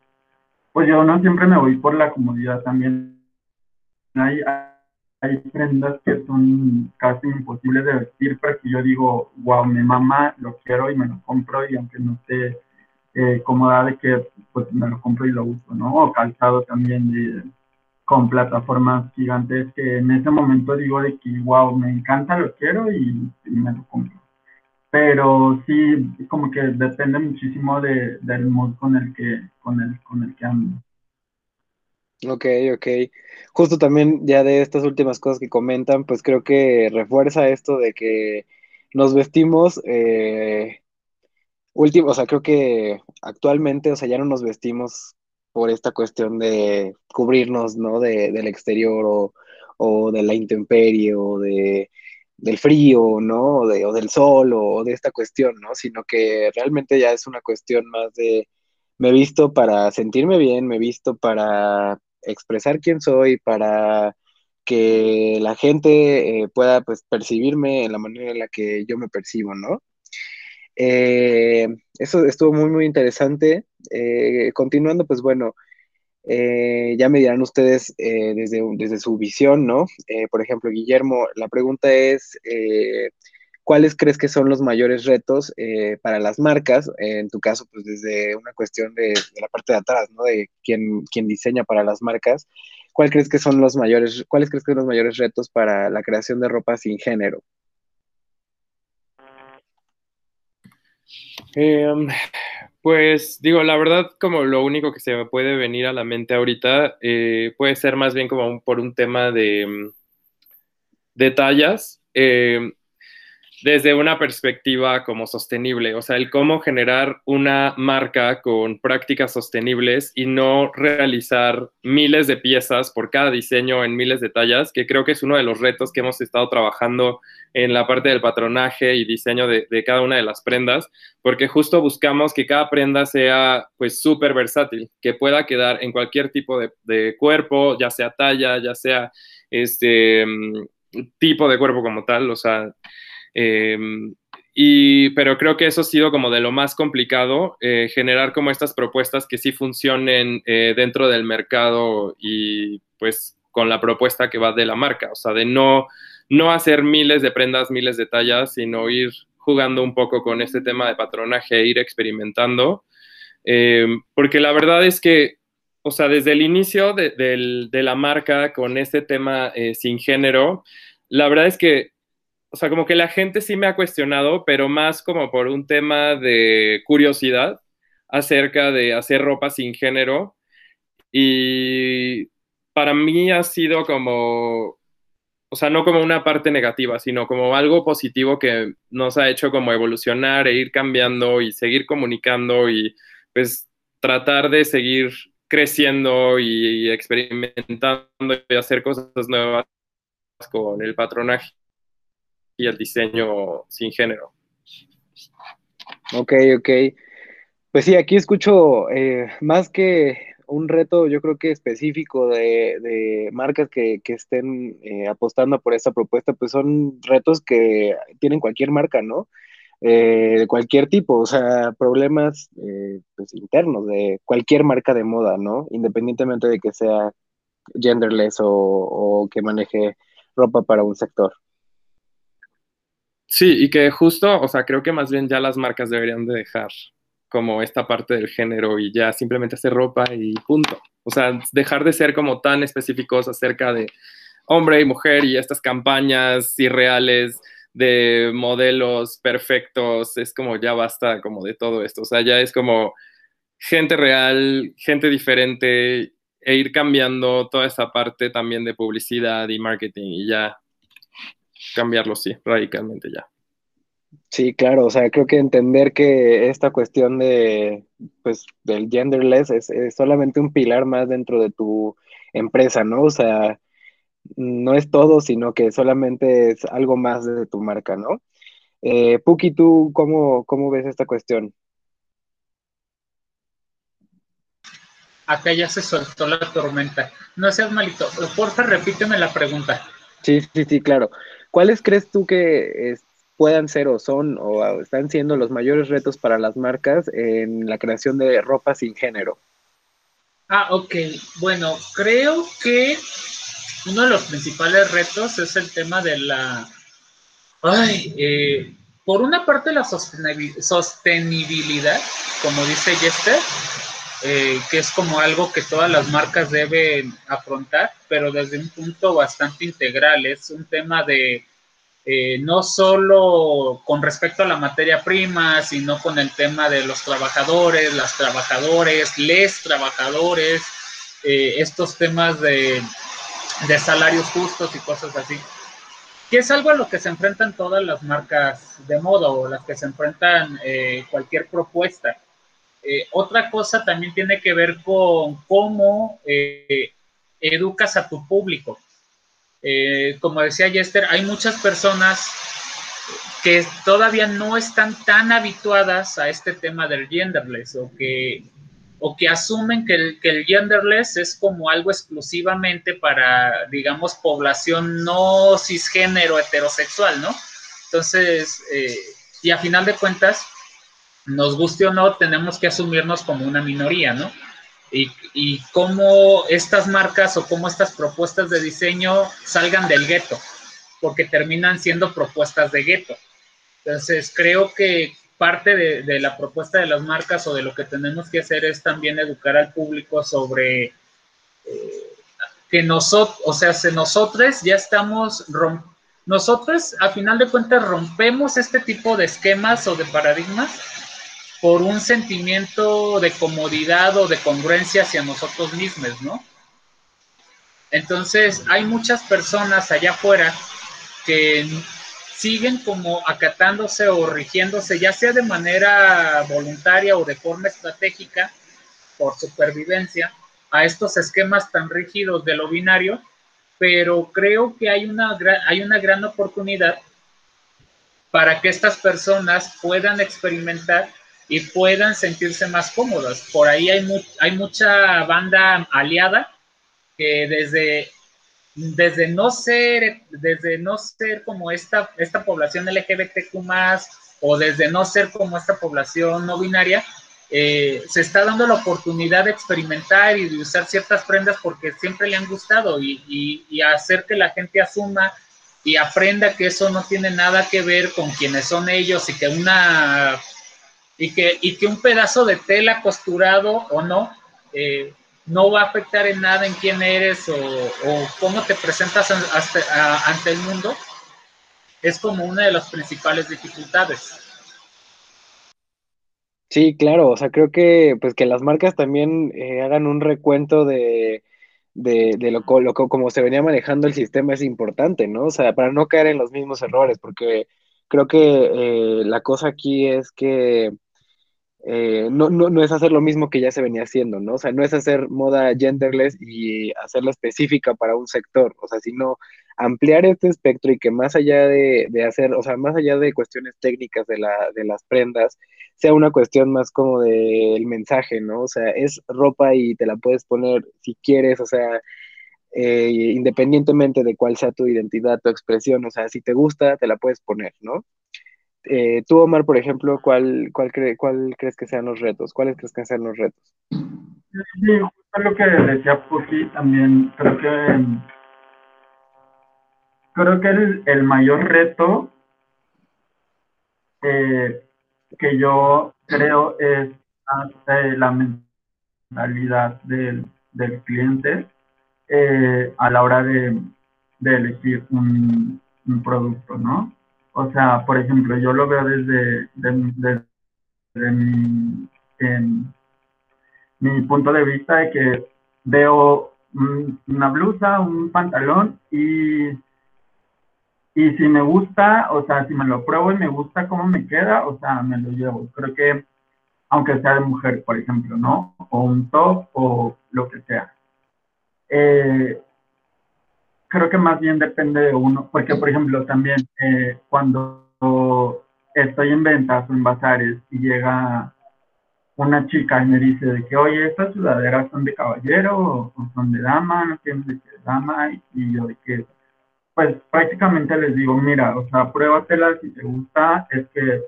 pues yo no siempre me voy por la comodidad también. Hay, hay prendas que son casi imposibles de vestir, pero que yo digo, wow, mi mamá lo quiero y me lo compro y aunque no esté eh, cómoda de que pues me lo compro y lo uso, ¿no? O calzado también de, con plataformas gigantes que en ese momento digo de que, wow, me encanta, lo quiero y, me lo compro. Pero sí, como que depende muchísimo de, del mood con el que, con el, con el que ando. Ok, ok. Justo también ya de estas últimas cosas que comentan, pues creo que refuerza esto de que nos vestimos, eh, último, o sea, creo que actualmente, o sea, ya no nos vestimos por esta cuestión de cubrirnos, ¿no? De, del exterior o, o, de la intemperie o de, del frío, ¿no? O, de, o del sol o de esta cuestión, ¿no? Sino que realmente ya es una cuestión más de me visto para sentirme bien, me visto para expresar quién soy, para que la gente eh, pueda pues, percibirme en la manera en la que yo me percibo, ¿no? Eh, eso estuvo muy, muy interesante. Eh, continuando, pues bueno, ya me dirán ustedes desde, desde, su visión, ¿no? por ejemplo, Guillermo, la pregunta es, ¿cuáles crees que son los mayores retos eh, para las marcas? en tu caso, pues desde una cuestión de, la parte de atrás, ¿no? De quién, quién, diseña para las marcas. ¿Cuál crees que son los mayores, cuáles crees que son los mayores retos para la creación de ropa sin género? Em, pues digo, la verdad, como lo único que se me puede venir a la mente ahorita, eh, puede ser más bien como por un tema de de tallas. Eh, desde una perspectiva como sostenible, o sea, el cómo generar una marca con prácticas sostenibles y no realizar miles de piezas por cada diseño en miles de tallas, que creo que es uno de los retos que hemos estado trabajando en la parte del patronaje y diseño de, cada una de las prendas, porque justo buscamos que cada prenda sea pues súper versátil, que pueda quedar en cualquier tipo de, cuerpo, ya sea talla, ya sea este mm, tipo de cuerpo como tal, o sea, Em, y, pero creo que eso ha sido como de lo más complicado, eh, generar como estas propuestas que sí funcionen eh, dentro del mercado y pues con la propuesta que va de la marca, o sea, de no, no hacer miles de prendas, miles de tallas, sino ir jugando un poco con este tema de patronaje, e ir experimentando, em, porque la verdad es que, o sea, desde el inicio de, de la marca con este tema eh, sin género, la verdad es que o sea, como que la gente sí me ha cuestionado, pero más como por un tema de curiosidad acerca de hacer ropa sin género. Y para mí ha sido como, o sea, no como una parte negativa, sino como algo positivo que nos ha hecho como evolucionar e ir cambiando y seguir comunicando y pues tratar de seguir creciendo y experimentando y hacer cosas nuevas con el patronaje y el diseño sin género. Ok, ok. Pues sí, aquí escucho eh, más que un reto, yo creo que específico de, marcas que, estén eh, apostando por esta propuesta, pues son retos que tienen cualquier marca, ¿no? Eh, de cualquier tipo, o sea, problemas pues, internos de cualquier marca de moda, ¿no? Independientemente de que sea genderless o que maneje ropa para un sector. Sí, y que justo, o sea, creo que más bien ya las marcas deberían de dejar como esta parte del género y ya simplemente hacer ropa y punto. O sea, dejar de ser como tan específicos acerca de hombre y mujer y estas campañas irreales de modelos perfectos, es como ya basta como de todo esto. O sea, ya es como gente real, gente diferente e ir cambiando toda esa parte también de publicidad y marketing y ya cambiarlo, sí, radicalmente ya. Sí, claro, o sea, creo que entender que esta cuestión de, pues, del genderless es, solamente un pilar más dentro de tu empresa, ¿no? O sea, no es todo, sino que solamente es algo más de tu marca, ¿no? Eh, Puki, ¿tú cómo, cómo ves esta cuestión? Acá ya se soltó la tormenta. No seas malito. Porfa, repíteme la pregunta. Sí, sí, sí, claro. ¿Cuáles crees tú que puedan ser o son o están siendo los mayores retos para las marcas en la creación de ropa sin género? Ah, ok. Bueno, creo que uno de los principales retos es el tema de la... Ay, eh, por una parte la sostenibilidad, como dice Jester, eh, que es como algo que todas las marcas deben afrontar, pero desde un punto bastante integral. Es un tema de eh, no solo con respecto a la materia prima, sino con el tema de los trabajadores, las trabajadores, les trabajadores, eh, estos temas de, de salarios justos y cosas así que es algo a lo que se enfrentan todas las marcas de moda o las que se enfrentan cualquier propuesta. Eh, otra cosa también tiene que ver con cómo eh, educas a tu público. Eh, como decía Jester, hay muchas personas que todavía no están tan habituadas a este tema del genderless o que, asumen que el, que el genderless es como algo exclusivamente para, digamos, población no cisgénero heterosexual, ¿no? Entonces, y a final de cuentas, nos guste o no, tenemos que asumirnos como una minoría, ¿no? Y, cómo estas marcas o cómo estas propuestas de diseño salgan del gueto, porque terminan siendo propuestas de gueto. Entonces, creo que parte de, la propuesta de las marcas o de lo que tenemos que hacer es también educar al público sobre eh, que nosotros, o sea, si nosotros ya estamos nosotros a final de cuentas rompemos este tipo de esquemas o de paradigmas por un sentimiento de comodidad o de congruencia hacia nosotros mismos, ¿no? Entonces, hay muchas personas allá afuera que siguen como acatándose o rigiéndose, ya sea de manera voluntaria o de forma estratégica, por supervivencia, a estos esquemas tan rígidos de lo binario, pero creo que hay una, hay una gran oportunidad para que estas personas puedan experimentar y puedan sentirse más cómodas. Por ahí hay, hay mucha banda aliada que desde desde no ser, desde no ser como esta, esta población LGBTQ o desde no ser como esta población no binaria, eh, se está dando la oportunidad de experimentar y de usar ciertas prendas porque siempre le han gustado y, y, hacer que la gente asuma y aprenda que eso no tiene nada que ver con quienes son ellos y que una y que, y que un pedazo de tela costurado o no eh, no va a afectar en nada en quién eres o, cómo te presentas ante el mundo, es como una de las principales dificultades. Sí, claro, o sea, creo que pues que las marcas también eh, hagan un recuento de, de, lo, lo, como se venía manejando el sistema es importante, ¿no? O sea, para no caer en los mismos errores, porque creo que eh, la cosa aquí es que eh, no, no, no, es hacer lo mismo que ya se venía haciendo, ¿no? O sea, no es hacer moda genderless y hacerla específica para un sector, o sea, sino ampliar este espectro y que más allá de, de hacer, o sea, más allá de cuestiones técnicas de, la, de las prendas, sea una cuestión más como del mensaje, ¿no? O sea, es ropa y te la puedes poner si quieres, o sea, eh, independientemente de cuál sea tu identidad, tu expresión, o sea, si te gusta, te la puedes poner, ¿no? Eh, tú, Omar, por ejemplo, ¿cuál, cuál, ¿cuál crees que sean los retos? ¿Cuáles crees que sean los retos? Sí, lo que decía Puki también, creo que creo que el, el mayor reto eh, que yo creo es la mentalidad del, del cliente eh, a la hora de, de elegir un, un producto, ¿no? O sea, por ejemplo, yo lo veo desde, mi, punto de vista de que veo una blusa, un pantalón y, y si me gusta, o sea, si me lo pruebo y me gusta cómo me queda, o sea, me lo llevo. Creo que, aunque sea de mujer, por ejemplo, ¿no? O un top o lo que sea. Eh, creo que más bien depende de uno, porque por ejemplo también eh, cuando estoy en ventas o en bazares y llega una chica y me dice de que, oye, estas sudaderas son de caballero o, son de dama, no sé de qué dama, y, yo de que, pues prácticamente les digo, mira, o sea, pruébatela si te gusta, es que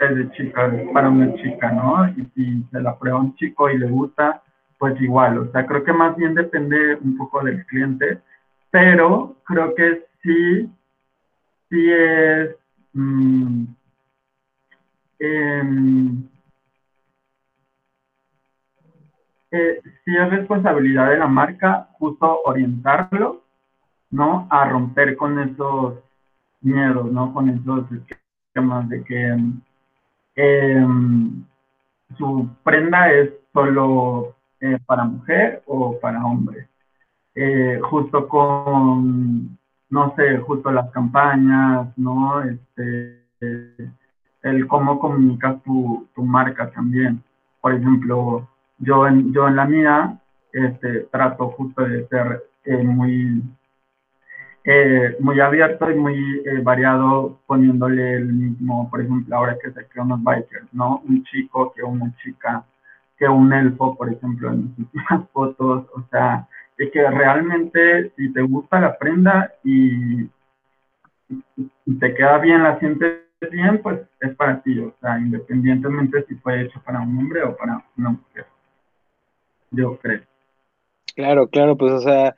es de chica, para una chica, ¿no? Y si se la prueba un chico y le gusta, pues igual, o sea, creo que más bien depende un poco del cliente pero creo que sí, sí es, mm, em, eh, sí es responsabilidad de la marca justo orientarlo, ¿no? A romper con esos miedos, ¿no? Con esos esquemas de que em, su prenda es solo eh, para mujer o para hombre. Eh, justo con, no sé, justo las campañas, ¿no? Este, el cómo comunicas tu, tu marca también. Por ejemplo, yo en, yo en la mía este, trato justo de ser eh, muy, eh, muy abierto y muy variado, poniéndole el mismo, por ejemplo, ahora que se crean unos bikers, ¿no? Un chico que una chica, que un elfo, por ejemplo, en mis últimas fotos, o sea, de que realmente si te gusta la prenda y, te queda bien, la sientes bien, pues es para ti, o sea, independientemente si fue hecho para un hombre o para una mujer. Yo creo. Claro, claro, pues o sea,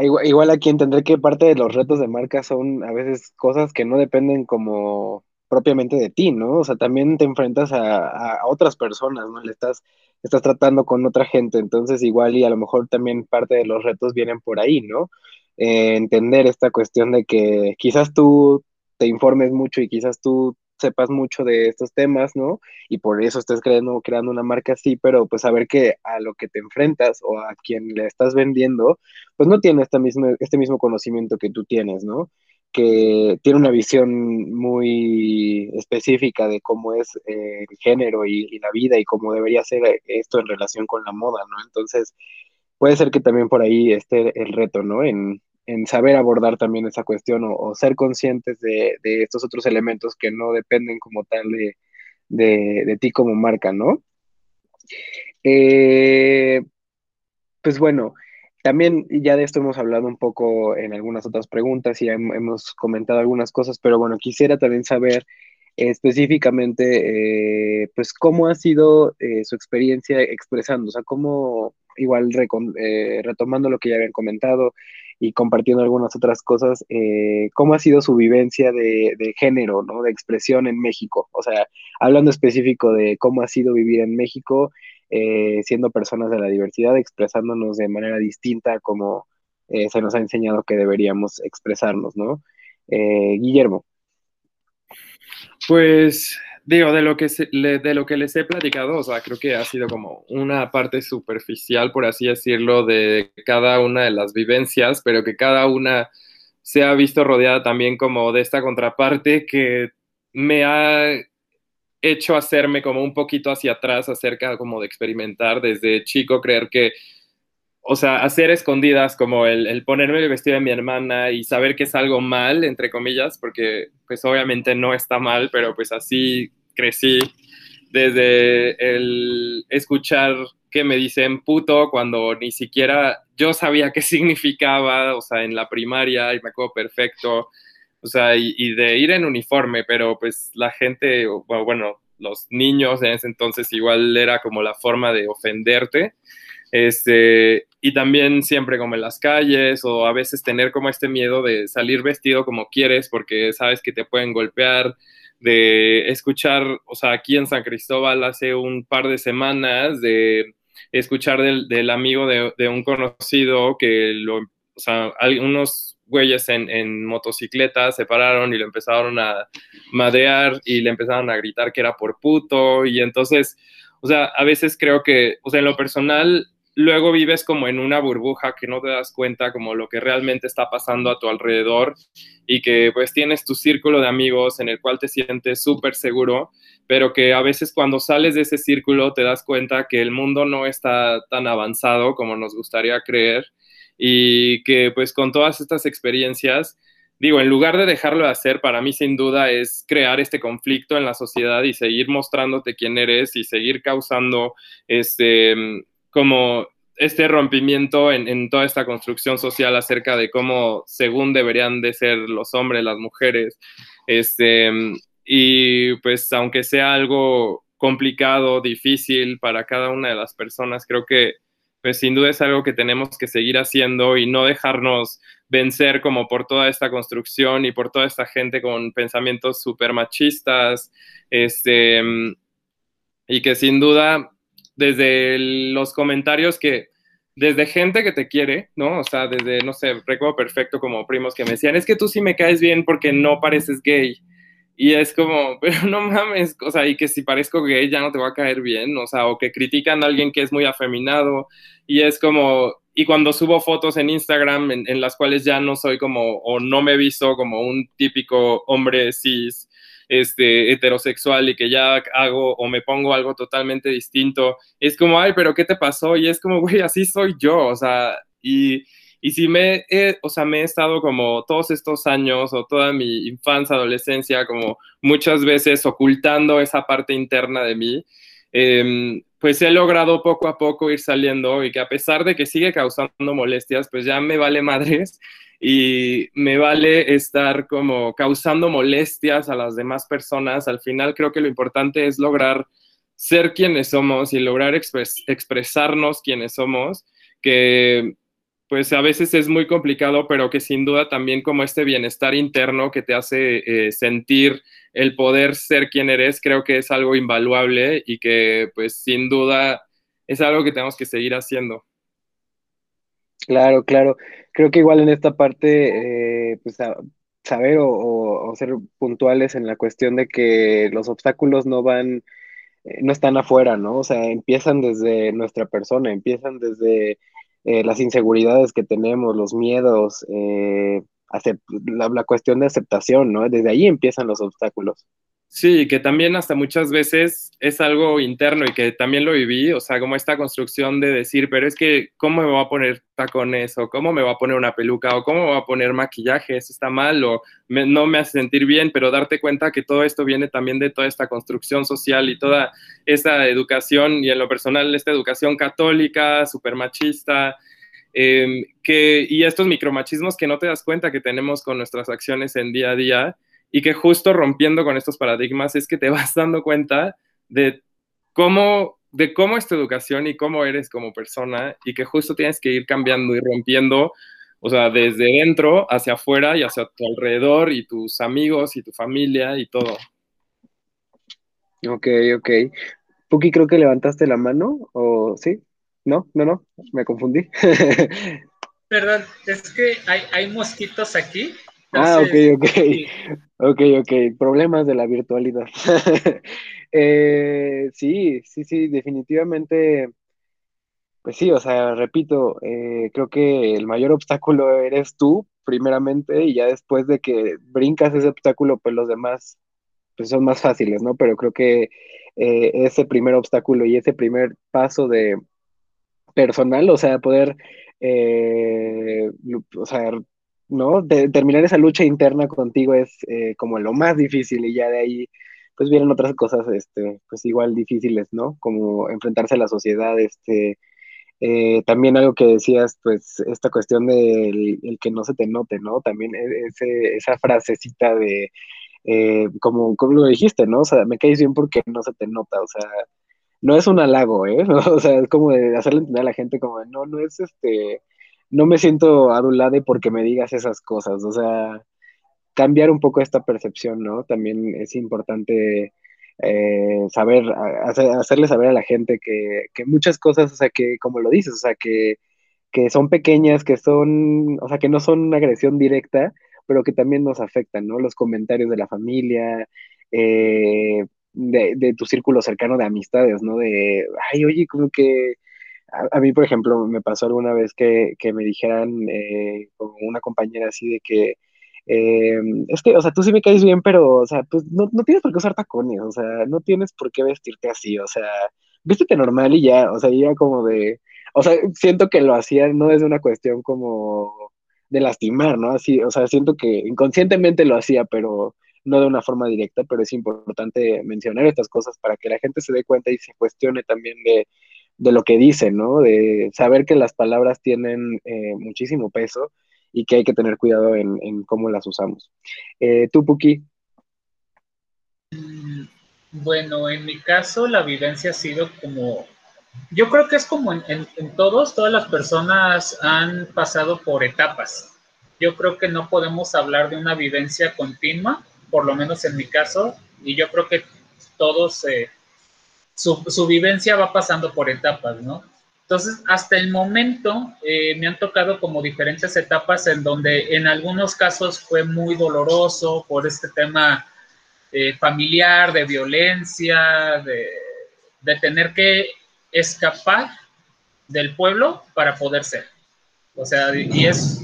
igual, aquí entender que parte de los retos de marca son a veces cosas que no dependen como propiamente de ti, ¿no? O sea, también te enfrentas a, a otras personas, ¿no? Le estás estás tratando con otra gente, entonces igual y a lo mejor también parte de los retos vienen por ahí, ¿no? Eh, entender esta cuestión de que quizás tú te informes mucho y quizás tú sepas mucho de estos temas, ¿no? Y por eso estés creando, creando una marca así, pero pues saber que a lo que te enfrentas o a quien le estás vendiendo, pues no tiene este mismo, este mismo conocimiento que tú tienes, ¿no? Que tiene una visión muy específica de cómo es eh, el género y, la vida y cómo debería ser esto en relación con la moda, ¿no? Entonces, puede ser que también por ahí esté el reto, ¿no? En, saber abordar también esa cuestión o, ser conscientes de, estos otros elementos que no dependen como tal de, de ti como marca, ¿no? Eh, pues bueno, también ya de esto hemos hablado un poco en algunas otras preguntas y hemos comentado algunas cosas, pero bueno, quisiera también saber específicamente, eh, pues, cómo ha sido eh, su experiencia expresando, o sea, cómo, igual eh, retomando lo que ya habían comentado y compartiendo algunas otras cosas, cómo ha sido su vivencia de, de, género, ¿no? De expresión en México, o sea, hablando específico de cómo ha sido vivir en México eh, siendo personas de la diversidad, expresándonos de manera distinta como eh, se nos ha enseñado que deberíamos expresarnos, ¿no? Eh, Guillermo. Pues digo, de lo, que de lo que les he platicado, o sea, creo que ha sido como una parte superficial, por así decirlo, de cada una de las vivencias, pero que cada una se ha visto rodeada también como de esta contraparte que me ha hecho hacerme como un poquito hacia atrás acerca como de experimentar desde chico, creer que, o sea, hacer escondidas como el, ponerme el vestido de mi hermana y saber que es algo mal, entre comillas, porque pues obviamente no está mal, pero pues así crecí desde el escuchar que me dicen puto cuando ni siquiera yo sabía qué significaba, o sea, en la primaria y me acuerdo perfecto, o sea, y, de ir en uniforme, pero pues la gente, bueno, los niños en ese entonces igual era como la forma de ofenderte. Este, y también siempre como en las calles o a veces tener como este miedo de salir vestido como quieres porque sabes que te pueden golpear, de escuchar, o sea, aquí en San Cristóbal hace un par de semanas de escuchar del, amigo de, de, un conocido que lo, o sea, algunos güeyes en, en motocicleta se pararon y le empezaron a madrear y le empezaron a gritar que era por puto. Y entonces, o sea, a veces creo que, o sea, en lo personal, luego vives como en una burbuja que no te das cuenta como lo que realmente está pasando a tu alrededor y que pues tienes tu círculo de amigos en el cual te sientes súper seguro, pero que a veces cuando sales de ese círculo te das cuenta que el mundo no está tan avanzado como nos gustaría creer y que pues con todas estas experiencias, digo, en lugar de dejarlo de hacer, para mí sin duda es crear este conflicto en la sociedad y seguir mostrándote quién eres y seguir causando este, como este rompimiento en, toda esta construcción social acerca de cómo según deberían de ser los hombres, las mujeres, este, y pues aunque sea algo complicado, difícil para cada una de las personas, creo que pues sin duda es algo que tenemos que seguir haciendo y no dejarnos vencer como por toda esta construcción y por toda esta gente con pensamientos súper machistas, este, y que sin duda desde los comentarios que, desde gente que te quiere, ¿no? O sea, desde, no sé, recuerdo perfecto como primos que me decían, es que tú sí me caes bien porque no pareces gay. Y es como, pero no mames, o sea, y que si parezco gay ya no te va a caer bien, o sea, o que critican a alguien que es muy afeminado, y es como, y cuando subo fotos en Instagram en, las cuales ya no soy como, o no me visto como un típico hombre cis, este, heterosexual y que ya hago o me pongo algo totalmente distinto, es como, ay, pero ¿qué te pasó? Y es como, güey, así soy yo, o sea, y y si me he, o sea, me he estado como todos estos años o toda mi infancia, adolescencia, como muchas veces ocultando esa parte interna de mí, em, pues he logrado poco a poco ir saliendo y que a pesar de que sigue causando molestias, pues ya me vale madres y me vale estar como causando molestias a las demás personas. Al final creo que lo importante es lograr ser quienes somos y lograr expresarnos quienes somos, que pues a veces es muy complicado, pero que sin duda también como este bienestar interno que te hace eh, sentir el poder ser quien eres, creo que es algo invaluable y que pues sin duda es algo que tenemos que seguir haciendo. Claro, claro. Creo que igual en esta parte, eh, pues saber o, ser puntuales en la cuestión de que los obstáculos no van, eh, no están afuera, ¿no? O sea, empiezan desde nuestra persona, empiezan desde eh, las inseguridades que tenemos, los miedos, eh, la, cuestión de aceptación, ¿no? Desde ahí empiezan los obstáculos. Sí, que también hasta muchas veces es algo interno y que también lo viví, o sea, como esta construcción de decir, pero es que, ¿cómo me voy a poner tacones? ¿O cómo me voy a poner una peluca? ¿O cómo me voy a poner maquillaje? Eso está mal o no me hace sentir bien, pero darte cuenta que todo esto viene también de toda esta construcción social y toda esa educación, y en lo personal, esta educación católica, súper machista, em, que, y estos micromachismos que no te das cuenta que tenemos con nuestras acciones en día a día y que justo rompiendo con estos paradigmas es que te vas dando cuenta de cómo, de cómo es tu educación y cómo eres como persona y que justo tienes que ir cambiando y rompiendo, o sea, desde dentro hacia afuera y hacia tu alrededor y tus amigos y tu familia y todo. Ok, ok. Puki, creo que levantaste la mano, ¿o sí? No, no, no, me confundí. Perdón, es que hay, hay mosquitos aquí ah, ok, ok. Ok, ok. Problemas de la virtualidad. Eh, sí, sí, sí, definitivamente. Pues sí, o sea, repito, eh, creo que el mayor obstáculo eres tú, primeramente, y ya después de que brincas ese obstáculo, pues los demás pues son más fáciles, ¿no? Pero creo que eh, ese primer obstáculo y ese primer paso de personal, o sea, poder, o sea, ¿no? De, terminar esa lucha interna contigo es eh, como lo más difícil y ya de ahí pues vienen otras cosas, este, pues igual difíciles, ¿no? Como enfrentarse a la sociedad, este, eh, también algo que decías, pues esta cuestión del el que no se te note, ¿no? También e, ese, esa frasecita de, eh, como, como lo dijiste, ¿no? O sea, me caes bien porque no se te nota, o sea, no es un halago, ¿eh? O sea, es como de hacerle entender a la gente como, no, no es este no me siento adulade porque me digas esas cosas, o sea, cambiar un poco esta percepción, ¿no? También es importante eh, saber, hacerle saber a la gente que, que, muchas cosas, o sea, que como lo dices, o sea, que, que son pequeñas, que son, o sea, que no son una agresión directa, pero que también nos afectan, ¿no? Los comentarios de la familia, eh, de, de, tu círculo cercano de amistades, ¿no? De, ay, oye, como que a, mí, por ejemplo, me pasó alguna vez que, me dijeran eh, con una compañera así de que, eh, es que, o sea, tú sí me caes bien, pero, o sea, pues no, no, tienes por qué usar tacones, o sea, no tienes por qué vestirte así, o sea, vístete normal y ya, o sea, ya como de, o sea, siento que lo hacían no es una cuestión como de lastimar, ¿no? Así, o sea, siento que inconscientemente lo hacía, pero no de una forma directa, pero es importante mencionar estas cosas para que la gente se dé cuenta y se cuestione también de de lo que dice, ¿no? De saber que las palabras tienen eh, muchísimo peso y que hay que tener cuidado en, cómo las usamos. Eh, ¿Tú, Puki? Bueno, en mi caso la vivencia ha sido como, yo creo que es como en, en, todos, todas las personas han pasado por etapas. Yo creo que no podemos hablar de una vivencia continua, por lo menos en mi caso, y yo creo que todos eh, su, vivencia va pasando por etapas, ¿no? Entonces, hasta el momento eh, me han tocado como diferentes etapas en donde en algunos casos fue muy doloroso por este tema eh, familiar, de violencia, de, tener que escapar del pueblo para poder ser. O sea, y es...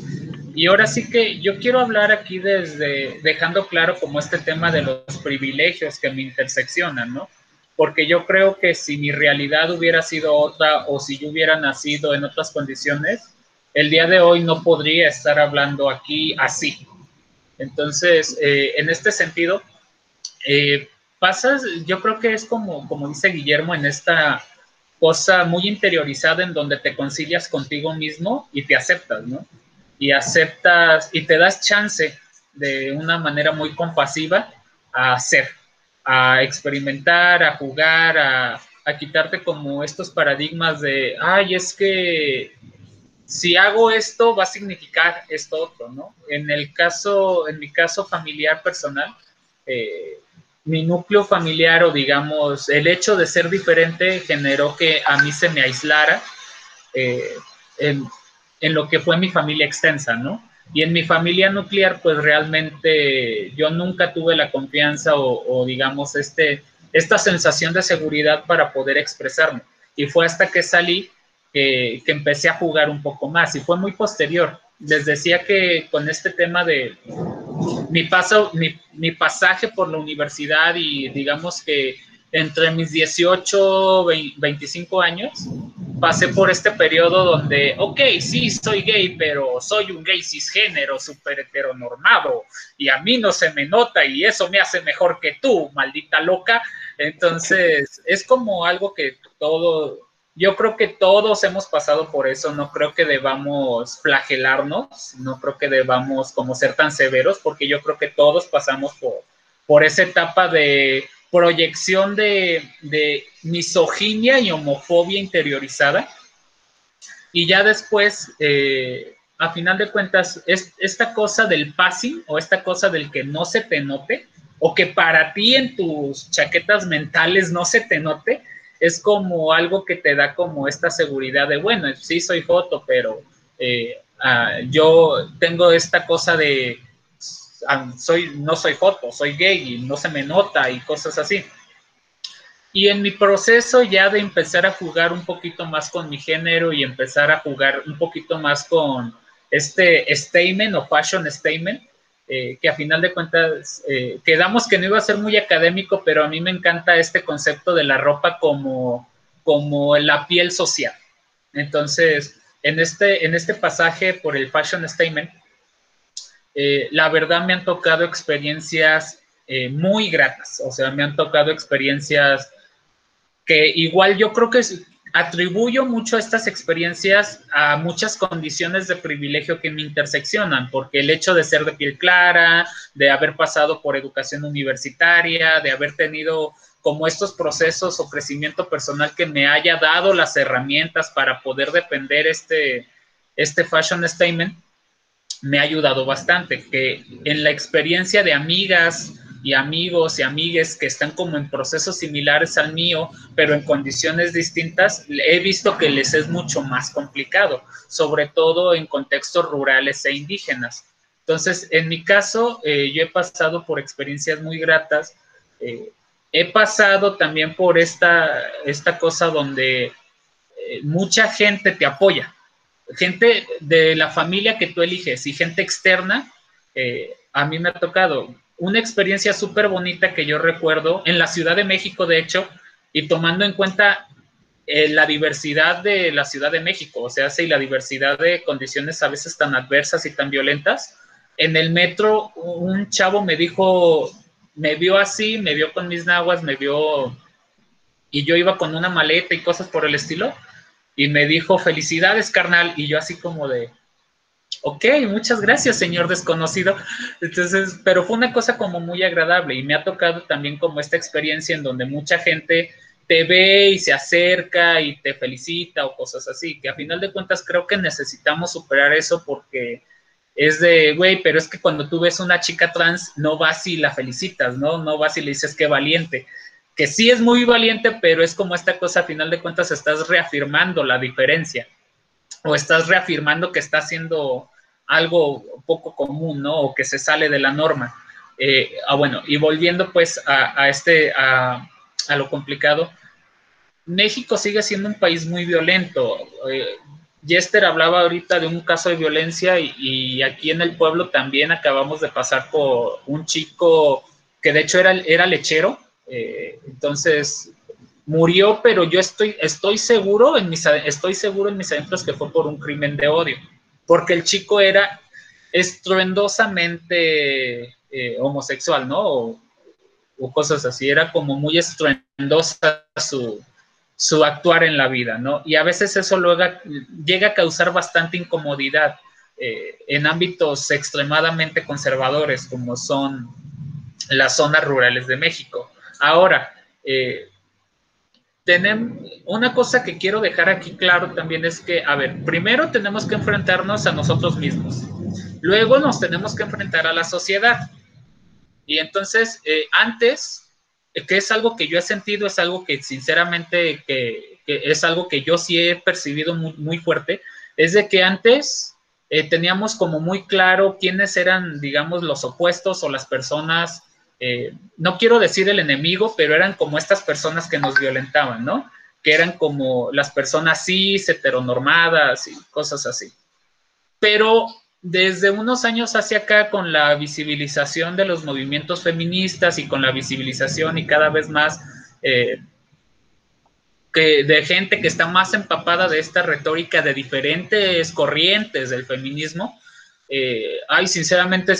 Y ahora sí que yo quiero hablar aquí desde dejando claro como este tema de los privilegios que me interseccionan, ¿no? Porque yo creo que si mi realidad hubiera sido otra o si yo hubiera nacido en otras condiciones, el día de hoy no podría estar hablando aquí así. Entonces, eh, en este sentido, eh, pasas, yo creo que es como, como dice Guillermo, en esta cosa muy interiorizada en donde te concilias contigo mismo y te aceptas, ¿no? Y aceptas y te das chance de una manera muy compasiva a ser a experimentar, a jugar, a, quitarte como estos paradigmas de, ay, es que si hago esto va a significar esto otro, ¿no? En el caso, en mi caso familiar personal, eh, mi núcleo familiar o digamos el hecho de ser diferente generó que a mí se me aislara eh, en, en, lo que fue mi familia extensa, ¿no? Y en mi familia nuclear, pues realmente yo nunca tuve la confianza o, digamos este, esta sensación de seguridad para poder expresarme. Y fue hasta que salí que, que, empecé a jugar un poco más y fue muy posterior. les decía que con este tema de mi paso, mi, mi pasaje por la universidad y digamos que entre mis 18 y 25 años, pasé por este periodo donde, ok, sí, soy gay, pero soy un gay cisgénero, súper heteronormado, y a mí no se me nota y eso me hace mejor que tú, maldita loca. Entonces, es como algo que todo, yo creo que todos hemos pasado por eso, no creo que debamos flagelarnos, no creo que debamos como ser tan severos, porque yo creo que todos pasamos por, por esa etapa de proyección de, misoginia y homofobia interiorizada. Y ya después, eh, a final de cuentas, es esta cosa del passing o esta cosa del que no se te note, o que para ti en tus chaquetas mentales no se te note, es como algo que te da como esta seguridad de, bueno, sí soy foto, pero eh, ah, yo tengo esta cosa de soy, no soy foto, soy gay y no se me nota y cosas así. Y en mi proceso ya de empezar a jugar un poquito más con mi género y empezar a jugar un poquito más con este statement o fashion statement, eh, que a final de cuentas eh, quedamos que no iba a ser muy académico, pero a mí me encanta este concepto de la ropa como, como la piel social. Entonces, en este, en este pasaje por el fashion statement, eh, la verdad me han tocado experiencias eh, muy gratas, o sea, me han tocado experiencias que igual yo creo que atribuyo mucho a estas experiencias a muchas condiciones de privilegio que me interseccionan, porque el hecho de ser de piel clara, de haber pasado por educación universitaria, de haber tenido como estos procesos o crecimiento personal que me haya dado las herramientas para poder defender este, este fashion statement, me ha ayudado bastante, que en la experiencia de amigas y amigos y amigues que están como en procesos similares al mío, pero en condiciones distintas, he visto que les es mucho más complicado, sobre todo en contextos rurales e indígenas. Entonces, en mi caso, eh, yo he pasado por experiencias muy gratas. Eh, he pasado también por esta, esta cosa donde eh, mucha gente te apoya, gente de la familia que tú eliges y gente externa, eh, a mí me ha tocado una experiencia súper bonita que yo recuerdo en la Ciudad de México, de hecho, y tomando en cuenta eh, la diversidad de la Ciudad de México, o sea, y la diversidad de condiciones a veces tan adversas y tan violentas. En el metro, un chavo me dijo, me vio así, me vio con mis naguas, me vio, y yo iba con una maleta y cosas por el estilo, y me dijo, felicidades, carnal, y yo así como de, ok, muchas gracias, señor desconocido. Entonces, pero fue una cosa como muy agradable y me ha tocado también como esta experiencia en donde mucha gente te ve y se acerca y te felicita o cosas así, que a final de cuentas creo que necesitamos superar eso porque es de, güey, pero es que cuando tú ves una chica trans, no vas y la felicitas, ¿no? No vas y le dices qué valiente que sí es muy valiente, pero es como esta cosa, a final de cuentas, estás reafirmando la diferencia o estás reafirmando que está haciendo algo poco común, ¿no? O que se sale de la norma. Eh, ah, bueno, y volviendo pues a, este, a, lo complicado, México sigue siendo un país muy violento. Eh, Jester hablaba ahorita de un caso de violencia y, y, aquí en el pueblo también acabamos de pasar por un chico que de hecho era, era lechero, eh, entonces, murió, pero yo estoy, estoy seguro en mis, estoy seguro en mis adentros que fue por un crimen de odio, porque el chico era estruendosamente eh, homosexual, ¿no? O, cosas así, era como muy estruendosa su, su actuar en la vida, ¿no? Y a veces eso luego llega a causar bastante incomodidad eh, en ámbitos extremadamente conservadores como son las zonas rurales de México. Ahora, eh, tenemos, una cosa que quiero dejar aquí claro también es que, a ver, primero tenemos que enfrentarnos a nosotros mismos, luego nos tenemos que enfrentar a la sociedad. Y entonces, eh, antes, eh, que es algo que yo he sentido, es algo que sinceramente, que, es algo que yo sí he percibido muy, fuerte, es de que antes teníamos como muy claro quiénes eran, digamos, los opuestos o las personas eh, no quiero decir el enemigo, pero eran como estas personas que nos violentaban, ¿no? Que eran como las personas cis, heteronormadas y cosas así. pero desde unos años hacia acá, con la visibilización de los movimientos feministas y con la visibilización y cada vez más eh, de gente que está más empapada de esta retórica de diferentes corrientes del feminismo, eh, ay, sinceramente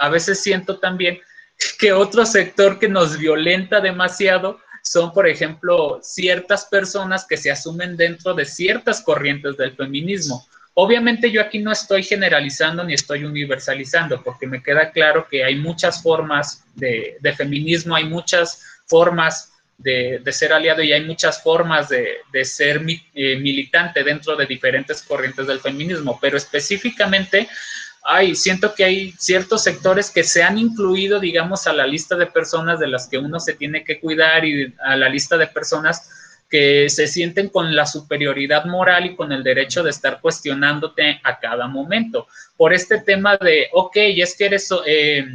a veces siento también que otro sector que nos violenta demasiado son, por ejemplo, ciertas personas que se asumen dentro de ciertas corrientes del feminismo. Obviamente yo aquí no estoy generalizando ni estoy universalizando, porque me queda claro que hay muchas formas de, feminismo, hay muchas formas de, ser aliado y hay muchas formas de, ser eh, militante dentro de diferentes corrientes del feminismo, pero específicamente hay, siento que hay ciertos sectores que se han incluido, digamos, a la lista de personas de las que uno se tiene que cuidar y a la lista de personas que se sienten con la superioridad moral y con el derecho de estar cuestionándote a cada momento. Por este tema de, ok, es que eres, eh,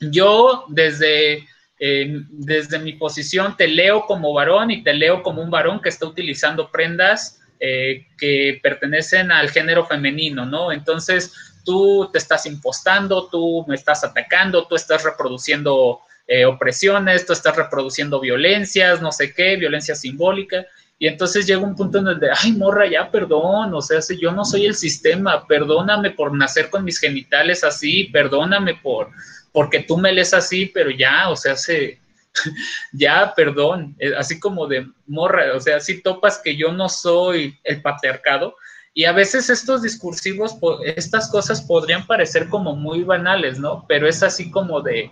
yo desde, eh, desde mi posición te leo como varón y te leo como un varón que está utilizando prendas eh, que pertenecen al género femenino, ¿no? Entonces, tú te estás impostando, tú me estás atacando, tú estás reproduciendo eh, opresiones, tú estás reproduciendo violencias, no sé qué, violencia simbólica. Y entonces llega un punto en el de, ay, morra, ya perdón, o sea, si yo no soy el sistema, perdóname por nacer con mis genitales así, perdóname por, porque tú me lees así, pero ya, o sea, se, ya, perdón, eh, así como de morra, o sea, si topas que yo no soy el patriarcado, y a veces estos discursivos, estas cosas podrían parecer como muy banales, ¿no? Pero es así como de,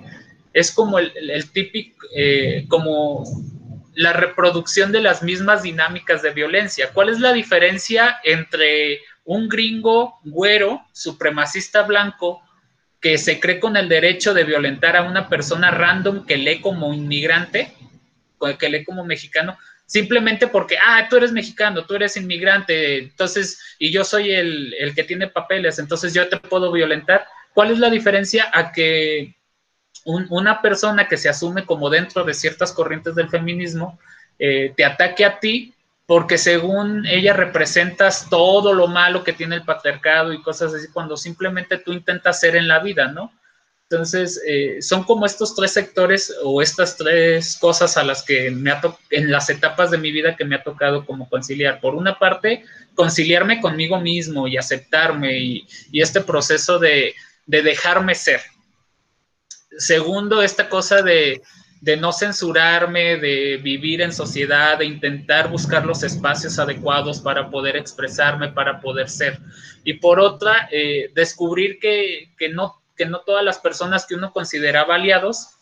es como el, típico, eh, como la reproducción de las mismas dinámicas de violencia. ¿Cuál es la diferencia entre un gringo güero, supremacista blanco, que se cree con el derecho de violentar a una persona random que lee como inmigrante, que lee como mexicano, simplemente porque, ah, tú eres mexicano, tú eres inmigrante, entonces, y yo soy el, el que tiene papeles, entonces yo te puedo violentar? ¿Cuál es la diferencia a que una persona que se asume como dentro de ciertas corrientes del feminismo eh, te ataque a ti porque según ella representas todo lo malo que tiene el patriarcado y cosas así, cuando simplemente tú intentas ser en la vida, ¿no? Entonces, eh, son como estos tres sectores o estas tres cosas a las que me ha en las etapas de mi vida que me ha tocado como conciliar. Por una parte, conciliarme conmigo mismo y aceptarme y, este proceso de, de dejarme ser, segundo, esta cosa de, no censurarme, de vivir en sociedad, de intentar buscar los espacios adecuados para poder expresarme, para poder ser. Y por otra, eh, descubrir que, no, que no todas las personas que uno consideraba aliados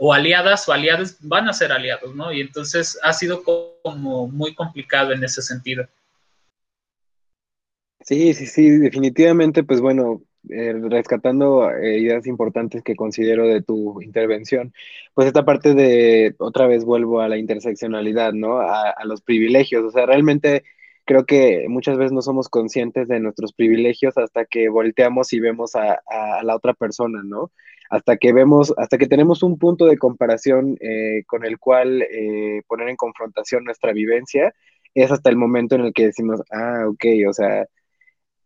o aliadas o aliados van a ser aliados, ¿no? Y entonces ha sido como muy complicado en ese sentido. Sí, sí, sí, definitivamente, pues bueno, eh, rescatando eh, ideas importantes que considero de tu intervención, pues esta parte de, otra vez vuelvo a la interseccionalidad, ¿no? A, los privilegios, o sea, realmente creo que muchas veces no somos conscientes de nuestros privilegios hasta que volteamos y vemos a, la otra persona, ¿no? Hasta que vemos, hasta que tenemos un punto de comparación eh, con el cual poner en confrontación nuestra vivencia, es hasta el momento en el que decimos, ah, ok, o sea,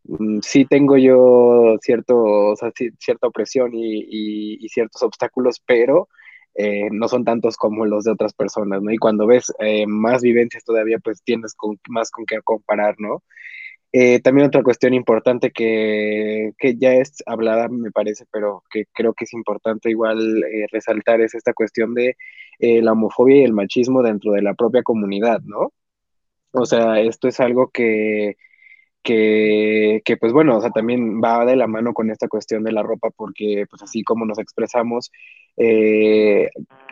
Mm, sí tengo yo cierto, cierta opresión y, ciertos obstáculos, pero eh, no son tantos como los de otras personas, ¿no? Y cuando ves eh, más vivencias todavía, pues tienes más con qué comparar, ¿no? Eh, también otra cuestión importante que, que, ya es hablada, me parece, pero que creo que es importante igual resaltar es esta cuestión de la homofobia y el machismo dentro de la propia comunidad, ¿no? O sea, esto es algo que que, que, pues bueno, o sea, también va de la mano con esta cuestión de la ropa, porque pues así como nos expresamos, eh,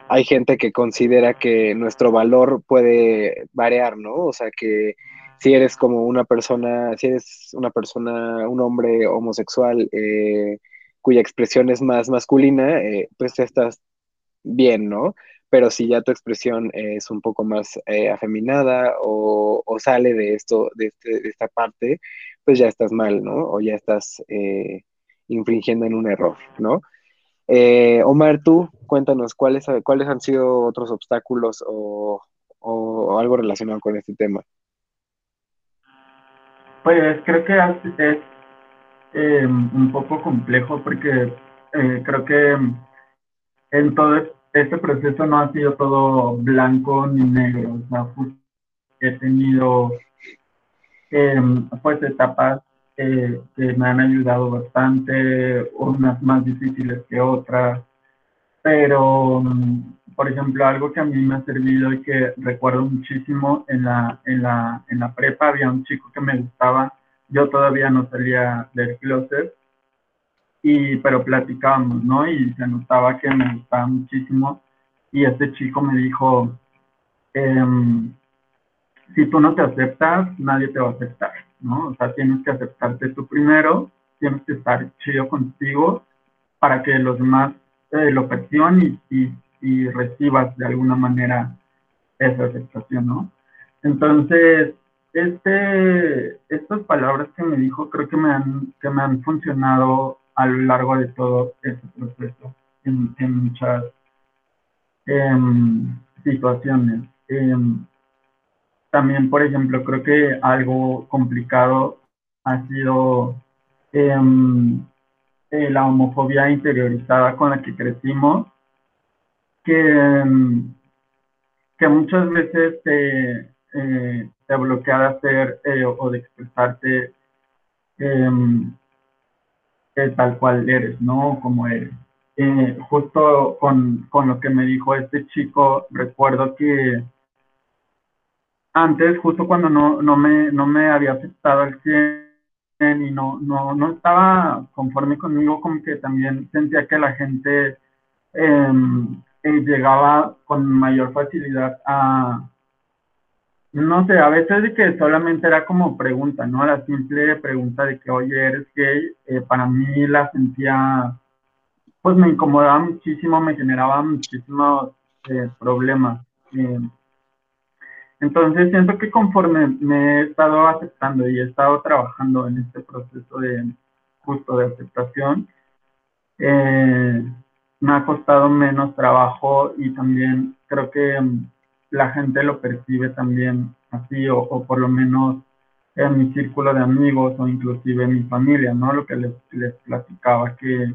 hay gente que considera que nuestro valor puede variar, ¿no? O sea, que si eres como una persona, si eres una persona, un hombre homosexual eh, cuya expresión es más masculina, eh, pues estás bien, ¿no? Pero si ya tu expresión es un poco más eh, afeminada o, sale de esto, este, de, esta parte, pues ya estás mal, ¿no? O ya estás eh, infringiendo en un error, ¿no? Eh, Omar, tú cuéntanos cuáles, cuáles han sido otros obstáculos o, algo relacionado con este tema. Pues creo que es em, un poco complejo porque creo que en todo este proceso no ha sido todo blanco ni negro. He tenido em, pues etapas que me han ayudado bastante, unas más difíciles que otras, pero por ejemplo, algo que a mí me ha servido y que recuerdo muchísimo en la, en la, en la prepa, había un chico que me gustaba, yo todavía no salía del closet, y, pero platicábamos, ¿no? Y se notaba que me gustaba muchísimo, y este chico me dijo, em, si tú no te aceptas, nadie te va a aceptar, ¿no? O sea, tienes que aceptarte tú primero, tienes que estar chido contigo para que los demás eh, lo perciban y y recibas de alguna manera esa aceptación, ¿no? Entonces, este, estas palabras que me dijo creo que me han, que me han funcionado a lo largo de todo este proceso en, muchas em, situaciones. Em, también, por ejemplo, creo que algo complicado ha sido em, eh, la homofobia interiorizada con la que crecimos que, que muchas veces te, eh, te bloquea de hacer eh, o de expresarte eh, tal cual eres, ¿no? Como eres. justo con, con, lo que me dijo este chico, recuerdo que antes, justo cuando no, no, me, no me había aceptado al 100 y no, no, no estaba conforme conmigo, como que también sentía que la gente em, llegaba con mayor facilidad a, no sé, a veces que solamente era como pregunta, ¿no? La simple pregunta de que, oye, eres gay, eh, para mí la sentía, pues me incomodaba muchísimo, me generaba muchísimos eh, problemas. Eh. entonces siento que conforme me he estado aceptando y he estado trabajando en este proceso de justo de aceptación, me ha costado menos trabajo y también creo que la gente lo percibe también así o, por lo menos en mi círculo de amigos o inclusive en mi familia, ¿no? Lo que les, les platicaba que,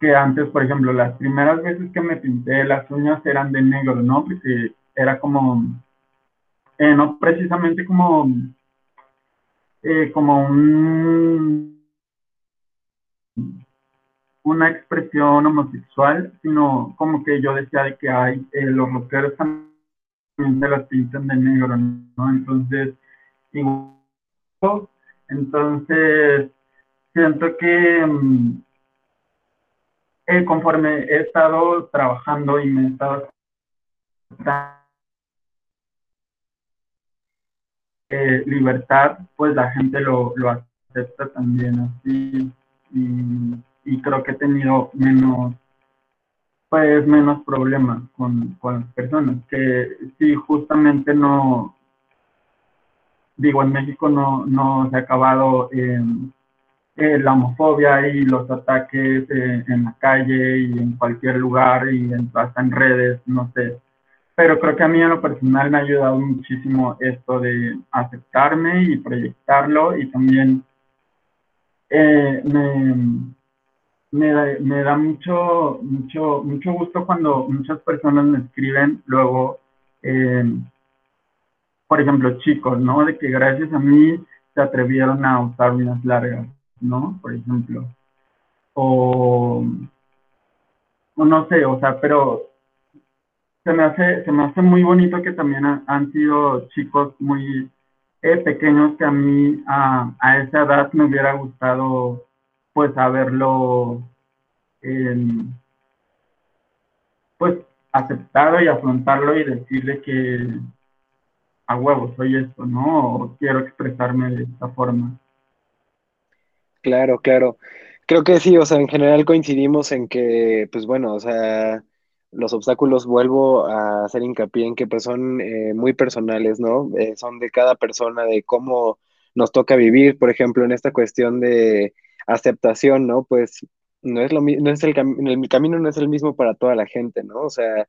que antes, por ejemplo, las primeras veces que me pinté las uñas eran de negro, ¿no? Porque era como, eh, no precisamente como, eh, como un una expresión homosexual, sino como que yo decía de que hay, eh, los rockeros también se las pintan de negro, ¿no? Entonces, entonces, siento que mm, eh, conforme he estado trabajando y me he estado eh, libertad, pues la gente lo, lo acepta también así. Y, y creo que he tenido menos, pues menos problemas con, con las personas, que sí, justamente no, digo, en México no, no se ha acabado eh, la homofobia y los ataques eh, en la calle y en cualquier lugar y en, hasta en redes, no sé. Pero creo que a mí en lo personal me ha ayudado muchísimo esto de aceptarme y proyectarlo y también eh, me, me da, me da mucho, mucho, mucho gusto cuando muchas personas me escriben luego, por ejemplo, chicos, ¿no? De que gracias a mí se atrevieron a usar unas largas, ¿no? Por ejemplo. O, no sé, o sea, pero se me hace, se me hace muy bonito que también han sido chicos muy eh, pequeños que a mí a, a esa edad me hubiera gustado pues haberlo pues aceptado y afrontarlo y decirle que a huevo soy esto, ¿no? O quiero expresarme de esta forma. Claro, claro. Creo que sí, o sea, en general coincidimos en que, pues bueno, o sea, los obstáculos vuelvo a hacer hincapié en que pues son eh, muy personales, ¿no? Eh, son de cada persona, de cómo nos toca vivir, por ejemplo, en esta cuestión de aceptación, ¿no? Pues no es lo no es el, el camino no es el mismo para toda la gente, ¿no? O sea,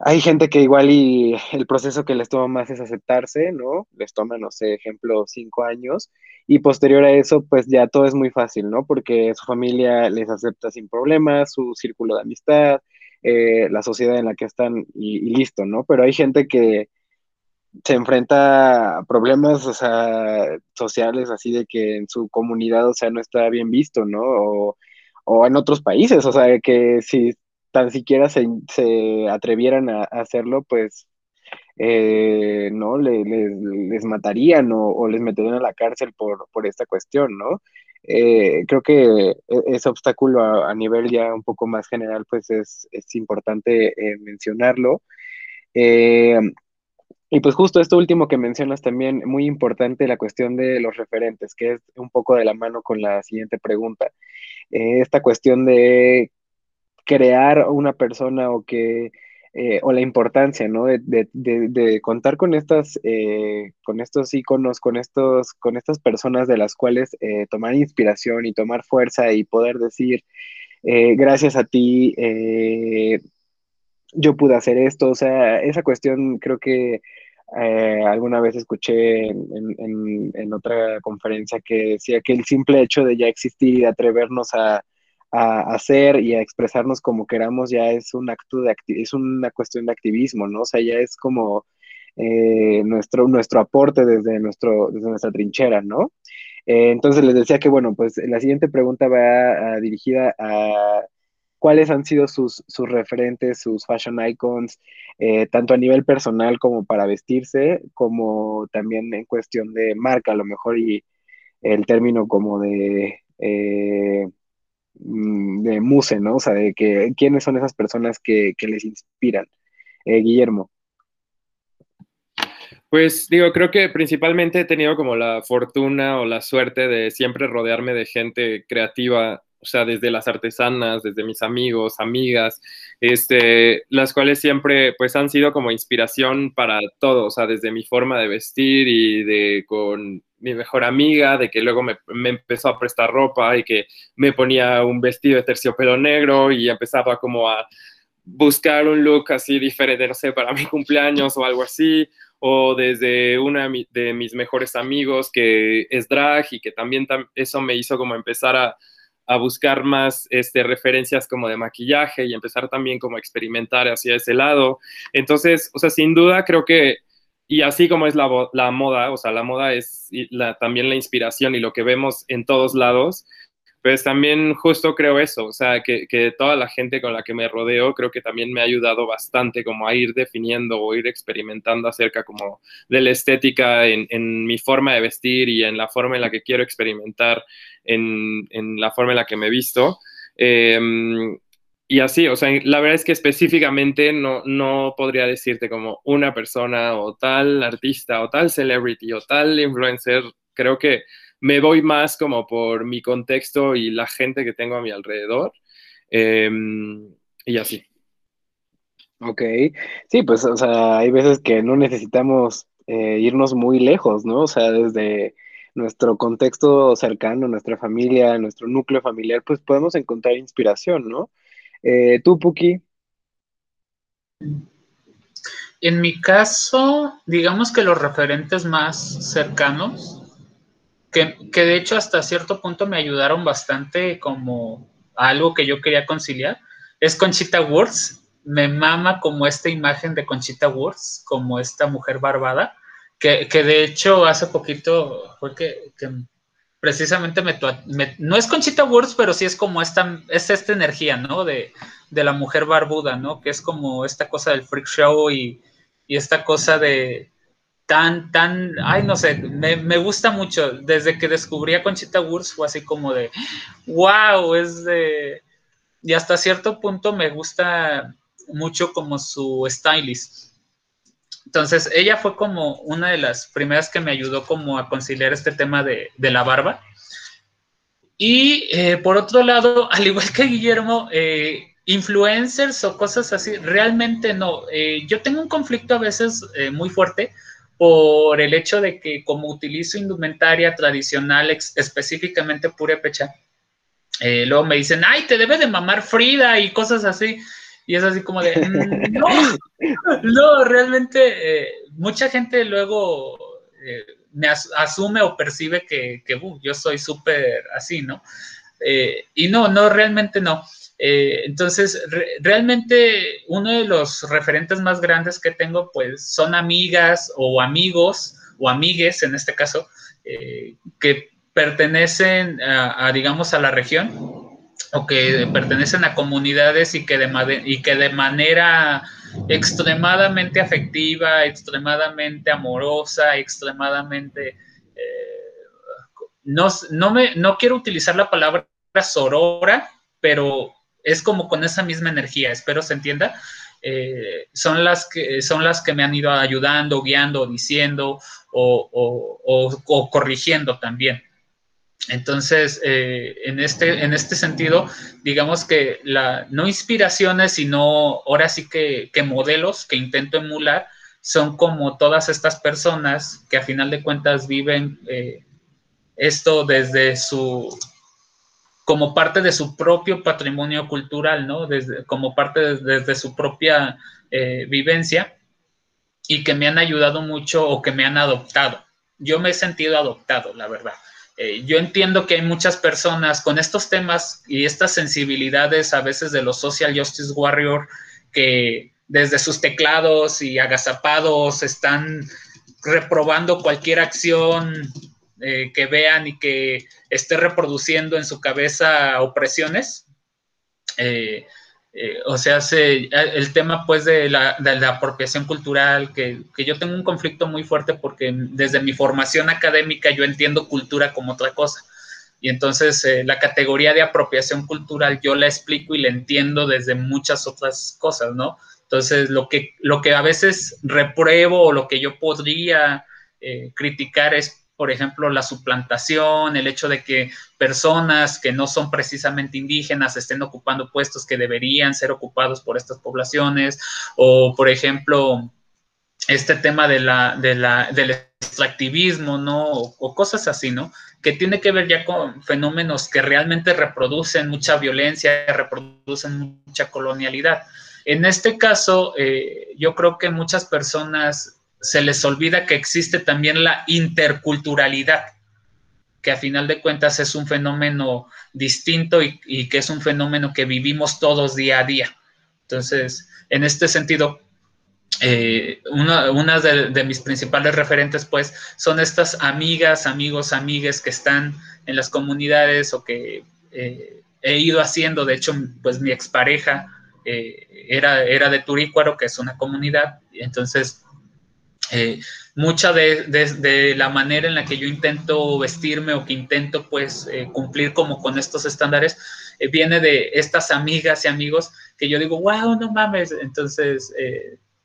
hay gente que igual y el proceso que les toma más es aceptarse, ¿no? Les toma, no sé, ejemplo, cinco años. Y posterior a eso, pues ya todo es muy fácil, ¿no? Porque su familia les acepta sin problemas, su círculo de amistad, eh, la sociedad en la que están y, listo, ¿no? Pero hay gente que se enfrenta a problemas, o sea, sociales, así de que en su comunidad, o sea, no está bien visto, ¿no? O, o en otros países, o sea, que si tan siquiera se, atrevieran a, hacerlo, pues eh, no les matarían o, les meterían a la cárcel por, esta cuestión, ¿no? Eh, creo que e, ese obstáculo a, nivel ya un poco más general, pues es, importante eh, mencionarlo. Y pues justo esto último que mencionas también, muy importante la cuestión de los referentes, que es un poco de la mano con la siguiente pregunta. esta cuestión de crear una persona o que eh, o la importancia, ¿no? De, contar con estas, eh, con estos iconos, con estos, con estas personas de las cuales eh, tomar inspiración y tomar fuerza y poder decir, gracias a ti, yo pude hacer esto. O sea, esa cuestión creo que alguna vez escuché en, en otra conferencia que decía que el simple hecho de ya existir y atrevernos a a hacer y a expresarnos como queramos ya es un acto de es una cuestión de activismo, ¿no? O sea, ya es como eh, nuestro, nuestro aporte desde, nuestro, desde nuestra trinchera, ¿no? Eh, entonces les decía que, bueno, pues la siguiente pregunta va dirigida a cuáles han sido sus, sus referentes, sus fashion icons, eh, tanto a nivel personal como para vestirse, como también en cuestión de marca, a lo mejor, y el término como de Mm, de muse, ¿no? O sea, de que quiénes son esas personas que, les inspiran. Eh, Guillermo. Pues digo, creo que principalmente he tenido como la fortuna o la suerte de siempre rodearme de gente creativa, o sea, desde las artesanas, desde mis amigos, amigas, este, las cuales siempre pues han sido como inspiración para todo, o sea, desde mi forma de vestir y de con mi mejor amiga, de que luego me, empezó a prestar ropa y que me ponía un vestido de terciopelo negro y empezaba como a buscar un look así diferente, no sé, para mi cumpleaños o algo así, o desde una de mis mejores amigos que es drag y que también eso me hizo como empezar a, a buscar más este, referencias como de maquillaje y empezar también como a experimentar hacia ese lado. Entonces, o sea, sin duda creo que y así como es la, moda, o sea, la moda es también la inspiración y lo que vemos en todos lados, pues también justo creo eso, o sea, que, que, toda la gente con la que me rodeo creo que también me ha ayudado bastante como a ir definiendo o ir experimentando acerca como de la estética en, en mi forma de vestir y en la forma en la que quiero experimentar en, en la forma en la que me visto. Eh, y así, o sea, la verdad es que específicamente no, no podría decirte como una persona o tal artista o tal celebrity o tal influencer. Creo que me voy más como por mi contexto y la gente que tengo a mi alrededor. Em, y así. Ok, sí, pues, o sea, hay veces que no necesitamos eh, irnos muy lejos, ¿no? O sea, desde nuestro contexto cercano, nuestra familia, nuestro núcleo familiar, pues podemos encontrar inspiración, ¿no? Eh, ¿Tú, Puki? En mi caso, digamos que los referentes más cercanos, que, de hecho hasta cierto punto me ayudaron bastante como algo que yo quería conciliar, es Conchita Wurst. Me mama como esta imagen de Conchita Wurst, como esta mujer barbada, que, de hecho hace poquito fue que precisamente me, no es Conchita Wurst, pero sí es como esta, es esta energía, ¿no? De, la mujer barbuda, ¿no? Que es como esta cosa del freak show y, esta cosa de tan, tan, ay, no sé, me, gusta mucho. Desde que descubrí a Conchita Wurst fue así como de, wow, es de... Y hasta cierto punto me gusta mucho como su stylist entonces, ella fue como una de las primeras que me ayudó como a conciliar este tema de, la barba. Y eh, por otro lado, al igual que Guillermo, eh, influencers o cosas así, realmente no. Eh, yo tengo un conflicto a veces muy fuerte por el hecho de que como utilizo indumentaria tradicional, específicamente purépecha, luego me dicen, ay, te debe de mamar Frida y cosas así. Y es así como de, mm, no, no, realmente eh, mucha gente luego eh, me asume o percibe que, uh, yo soy súper así, ¿no? Eh, y no, no, realmente no. Entonces, realmente uno de los referentes más grandes que tengo, pues, son amigas o amigos o amigues, en este caso, que pertenecen a, digamos, a la región o que pertenecen a comunidades y que de, y que de manera extremadamente afectiva, extremadamente amorosa, extremadamente... Eh, no, no, me, no quiero utilizar la palabra sorora, pero es como con esa misma energía, espero se entienda. Eh, son, las que, son las que me han ido ayudando, guiando, diciendo o corrigiendo también. Entonces, eh, en, este, en este sentido, digamos que la, no inspiraciones, sino ahora sí que, modelos que intento emular, son como todas estas personas que a final de cuentas viven eh, esto desde su, como parte de su propio patrimonio cultural, ¿no? Desde, como parte desde su propia eh, vivencia y que me han ayudado mucho o que me han adoptado. Yo me he sentido adoptado, la verdad. Eh, yo entiendo que hay muchas personas con estos temas y estas sensibilidades a veces de los social justice warrior que desde sus teclados y agazapados están reprobando cualquier acción eh, que vean y que esté reproduciendo en su cabeza opresiones. Eh, eh, o sea, se, el tema pues de la, apropiación cultural, que, yo tengo un conflicto muy fuerte porque desde mi formación académica yo entiendo cultura como otra cosa. Y entonces la categoría de apropiación cultural yo la explico y la entiendo desde muchas otras cosas, ¿no? Entonces lo que, lo que a veces repruebo o lo que yo podría criticar es por ejemplo, la suplantación, el hecho de que personas que no son precisamente indígenas estén ocupando puestos que deberían ser ocupados por estas poblaciones, o por ejemplo, este tema de la, del extractivismo, ¿no? O, cosas así, ¿no? Que tiene que ver ya con fenómenos que realmente reproducen mucha violencia, reproducen mucha colonialidad. En este caso, eh, yo creo que muchas personas se les olvida que existe también la interculturalidad, que a final de cuentas es un fenómeno distinto y, que es un fenómeno que vivimos todos día a día. Entonces, en este sentido, eh, una, de, mis principales referentes, pues, son estas amigas, amigos, amigues que están en las comunidades o que eh, he ido haciendo. De hecho, pues mi expareja eh, era, era de Turícuaro, que es una comunidad. Entonces, eh, mucha de, la manera en la que yo intento vestirme o que intento pues eh, cumplir como con estos estándares eh, viene de estas amigas y amigos que yo digo, wow, no mames, entonces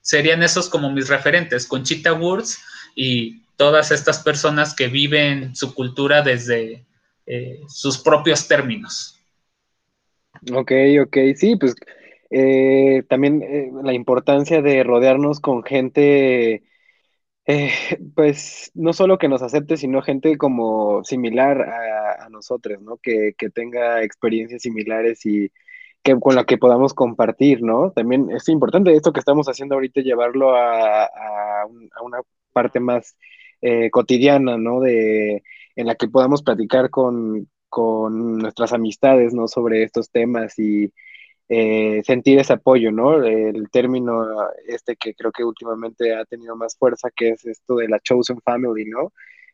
serían esos como mis referentes, Conchita Wurz y todas estas personas que viven su cultura desde sus propios términos. Ok, ok, sí, pues también la importancia de rodearnos con gente eh, pues no solo que nos acepte, sino gente como similar a, nosotros, ¿no? Que, tenga experiencias similares y que con la que podamos compartir, ¿no? También es importante esto que estamos haciendo ahorita, llevarlo a, una parte más eh, cotidiana, ¿no? De, en la que podamos platicar con, con nuestras amistades, ¿no? Sobre estos temas y, eh, sentir ese apoyo, ¿no? El término este que creo que últimamente ha tenido más fuerza, que es esto de la chosen family, ¿no?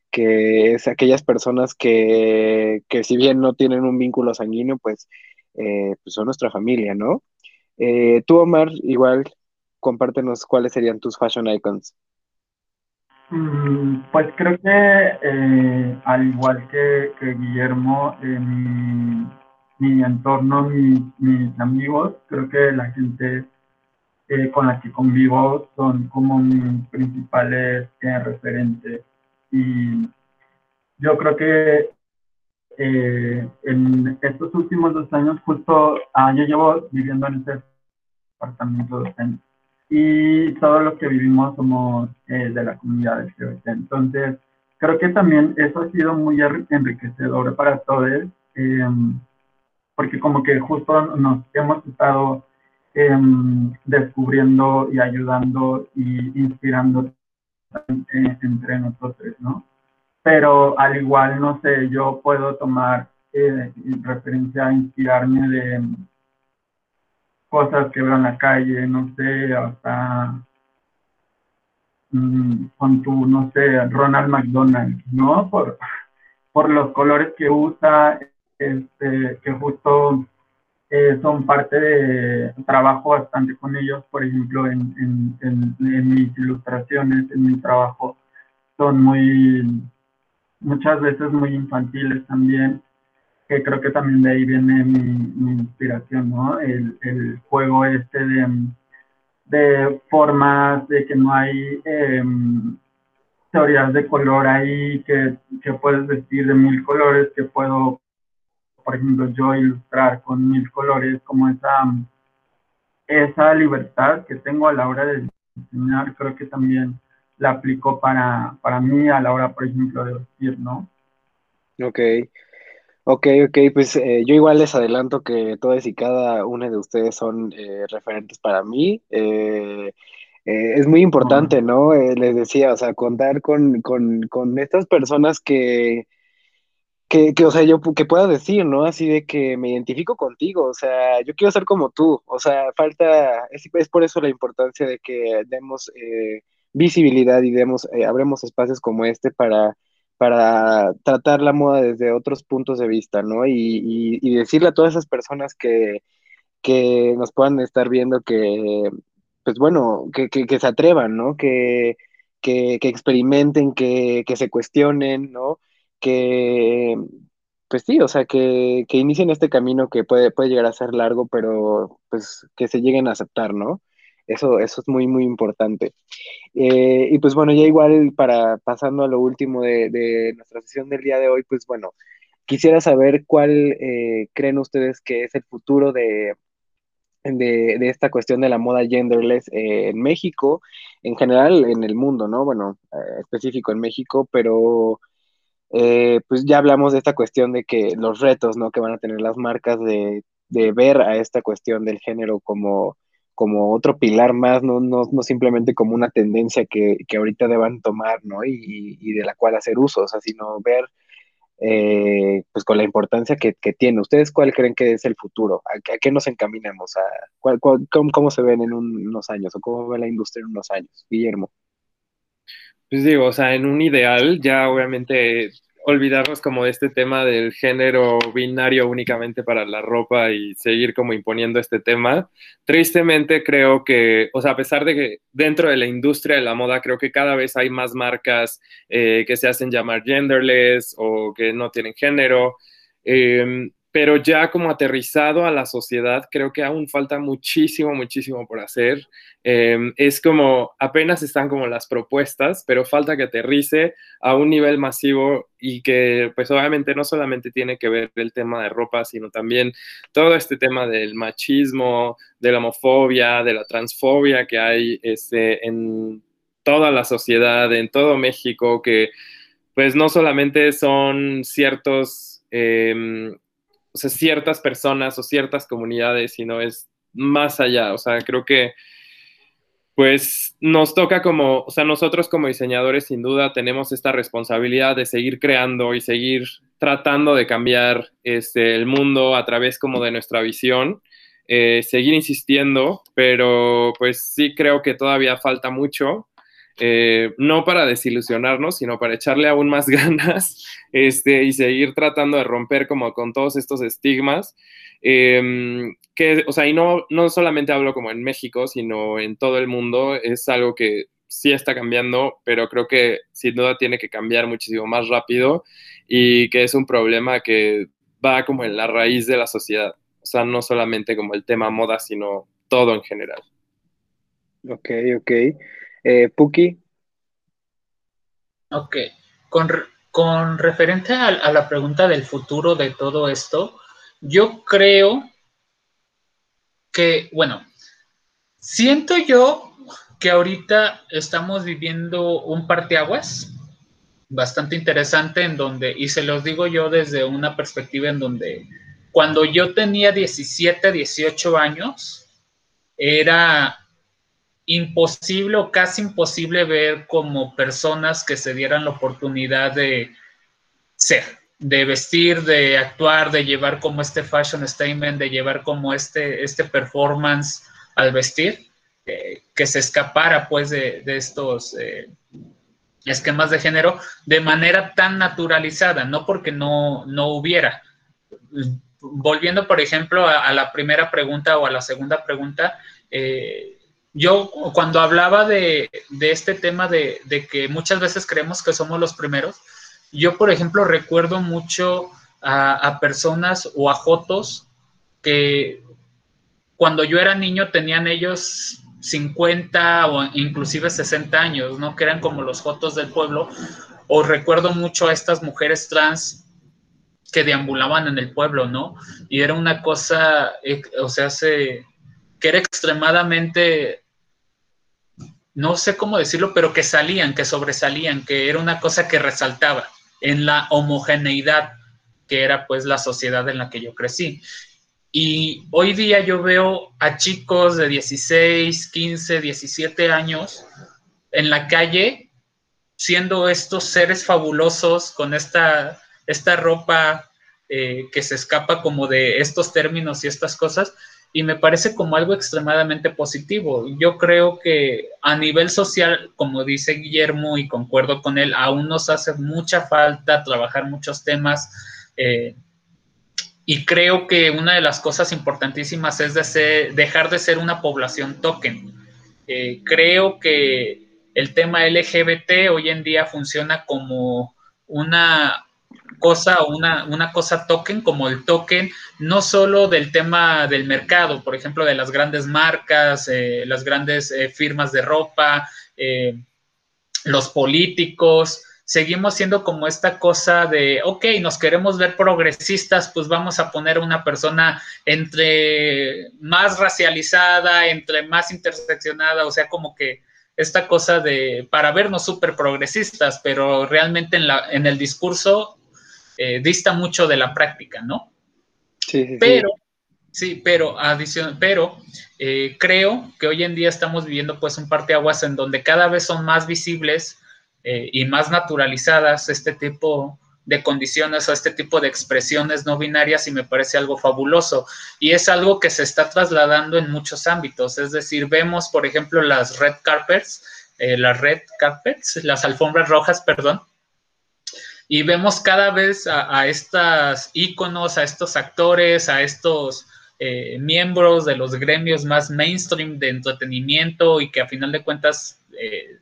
Que es aquellas personas que, que si bien no tienen un vínculo sanguíneo, pues, eh, pues son nuestra familia, ¿no? Eh, tú, Omar, igual, compártenos cuáles serían tus fashion icons. Mm, pues creo que al igual que, que Guillermo, mi mi entorno, mis amigos, creo que la gente eh, con la que convivo son como mis principales eh, referentes. Y yo creo que eh, en estos últimos dos años, justo ah, yo llevo viviendo en este apartamento dos años y todos los que vivimos somos de la comunidad LGBT. Entonces, creo que también eso ha sido muy enriquecedor para todos porque como que justo nos hemos estado em, descubriendo y ayudando y inspirando entre nosotros, ¿no? Pero al igual, no sé, yo puedo tomar eh, referencia a inspirarme de cosas que veo en la calle, no sé, hasta mm, con tu, no sé, Ronald McDonald, ¿no? Por, por los colores que usa, este, que justo eh, son parte de, trabajo bastante con ellos, por ejemplo, en, en, en, mis ilustraciones, en mi trabajo, son muy, muchas veces muy infantiles también, que creo que también de ahí viene mi, inspiración, ¿no? El, el, juego este de, de formas, de que no hay em, teorías de color ahí, que, que puedes vestir de mil colores, que puedo por ejemplo, yo ilustrar con mil colores, como esa, esa libertad que tengo a la hora de diseñar, creo que también la aplico para, para mí a la hora, por ejemplo, de vestir, ¿no? Ok, ok, ok, pues eh, yo igual les adelanto que todas y cada una de ustedes son eh, referentes para mí. Eh, es muy importante, ¿no? les decía, o sea, contar con, con, con estas personas que, que, que, o sea, yo que pueda decir, ¿no? Así de que me identifico contigo, o sea, yo quiero ser como tú, o sea, falta, es, es por eso la importancia de que demos eh, visibilidad y demos, eh, abremos espacios como este para, para tratar la moda desde otros puntos de vista, ¿no? Y, y, decirle a todas esas personas que, que nos puedan estar viendo que, pues bueno, que, que, se atrevan, ¿no? Que, que, que experimenten, que, que se cuestionen, ¿no? Que, pues sí, o sea, que, que inicien este camino que puede, puede llegar a ser largo, pero pues que se lleguen a aceptar, ¿no? Eso, eso es muy, muy importante. Eh, y pues bueno, ya igual para pasando a lo último de, nuestra sesión del día de hoy, pues bueno, quisiera saber cuál eh, creen ustedes que es el futuro de, de, esta cuestión de la moda genderless eh, en México, en general en el mundo, ¿no? Bueno, específico en México, pero eh, pues ya hablamos de esta cuestión de que los retos, ¿no? Que van a tener las marcas de, ver a esta cuestión del género como, como otro pilar más, no, no, no simplemente como una tendencia que, que ahorita deban tomar, ¿no? Y, y, de la cual hacer uso, o sea, sino ver, eh, pues con la importancia que, que, tiene. ¿Ustedes cuál creen que es el futuro? ¿A, qué nos encaminamos? ¿A cuál, cómo, cómo, se ven en unos años o cómo ve la industria en unos años? Guillermo. Pues digo, o sea, en un ideal ya obviamente olvidarnos como de este tema del género binario únicamente para la ropa y seguir como imponiendo este tema. Tristemente creo que, o sea, a pesar de que dentro de la industria de la moda creo que cada vez hay más marcas eh, que se hacen llamar genderless o que no tienen género. Eh, pero ya como aterrizado a la sociedad, creo que aún falta muchísimo, muchísimo por hacer. Em, es como, apenas están como las propuestas, pero falta que aterrice a un nivel masivo y que pues obviamente no solamente tiene que ver el tema de ropa, sino también todo este tema del machismo, de la homofobia, de la transfobia que hay este, en toda la sociedad, en todo México, que pues no solamente son ciertos... Eh, o sea, ciertas personas o ciertas comunidades, sino es más allá. O sea, creo que pues nos toca como, o sea, nosotros como diseñadores sin duda tenemos esta responsabilidad de seguir creando y seguir tratando de cambiar este, el mundo a través como de nuestra visión, eh, seguir insistiendo, pero pues sí creo que todavía falta mucho eh, no para desilusionarnos, sino para echarle aún más ganas este, y seguir tratando de romper como con todos estos estigmas. Em, que, o sea, y no, no solamente hablo como en México, sino en todo el mundo, es algo que sí está cambiando, pero creo que sin duda tiene que cambiar muchísimo más rápido y que es un problema que va como en la raíz de la sociedad. O sea, no solamente como el tema moda, sino todo en general. Ok, ok. Eh, Puki. Ok, con, con referente a, la pregunta del futuro de todo esto, yo creo que, bueno, siento yo que ahorita estamos viviendo un parteaguas bastante interesante en donde, y se los digo yo desde una perspectiva en donde cuando yo tenía 17, 18 años, era imposible o casi imposible ver como personas que se dieran la oportunidad de ser, de vestir, de actuar, de llevar como este fashion statement, de llevar como este, este performance al vestir, eh, que se escapara pues de, estos eh, esquemas de género de manera tan naturalizada, no porque no, no hubiera. Volviendo, por ejemplo, a, la primera pregunta o a la segunda pregunta, eh, yo cuando hablaba de, este tema de, que muchas veces creemos que somos los primeros, yo, por ejemplo, recuerdo mucho a, personas o a jotos que cuando yo era niño tenían ellos 50 o inclusive 60 años, ¿no? Que eran como los jotos del pueblo. O recuerdo mucho a estas mujeres trans que deambulaban en el pueblo, ¿no? Y era una cosa, eh, o sea, se, que era extremadamente, no sé cómo decirlo, pero que salían, que sobresalían, que era una cosa que resaltaba en la homogeneidad que era pues la sociedad en la que yo crecí. Y hoy día yo veo a chicos de 16, 15, 17 años en la calle siendo estos seres fabulosos con esta, esta ropa eh, que se escapa como de estos términos y estas cosas, y me parece como algo extremadamente positivo. Yo creo que a nivel social, como dice Guillermo y concuerdo con él, aún nos hace mucha falta trabajar muchos temas. Eh, y creo que una de las cosas importantísimas es de dejar de ser una población token. Eh, creo que el tema LGBT hoy en día funciona como una, cosa o una, una, cosa token como el token, no solo del tema del mercado, por ejemplo, de las grandes marcas, eh, las grandes eh, firmas de ropa, eh, los políticos, seguimos siendo como esta cosa de, ok, nos queremos ver progresistas, pues vamos a poner una persona entre más racializada, entre más interseccionada, o sea, como que esta cosa de, para vernos súper progresistas, pero realmente en, la, en el discurso eh, dista mucho de la práctica, ¿no? Sí, sí, pero, sí, pero, adición, pero eh, creo que hoy en día estamos viviendo pues un parteaguas en donde cada vez son más visibles eh, y más naturalizadas este tipo de condiciones o este tipo de expresiones no binarias y me parece algo fabuloso. Y es algo que se está trasladando en muchos ámbitos. Es decir, vemos, por ejemplo, las red carpets, las red carpets, las alfombras rojas, perdón, y vemos cada vez a, a estos íconos, a estos actores, a estos eh, miembros de los gremios más mainstream de entretenimiento y que a final de cuentas eh,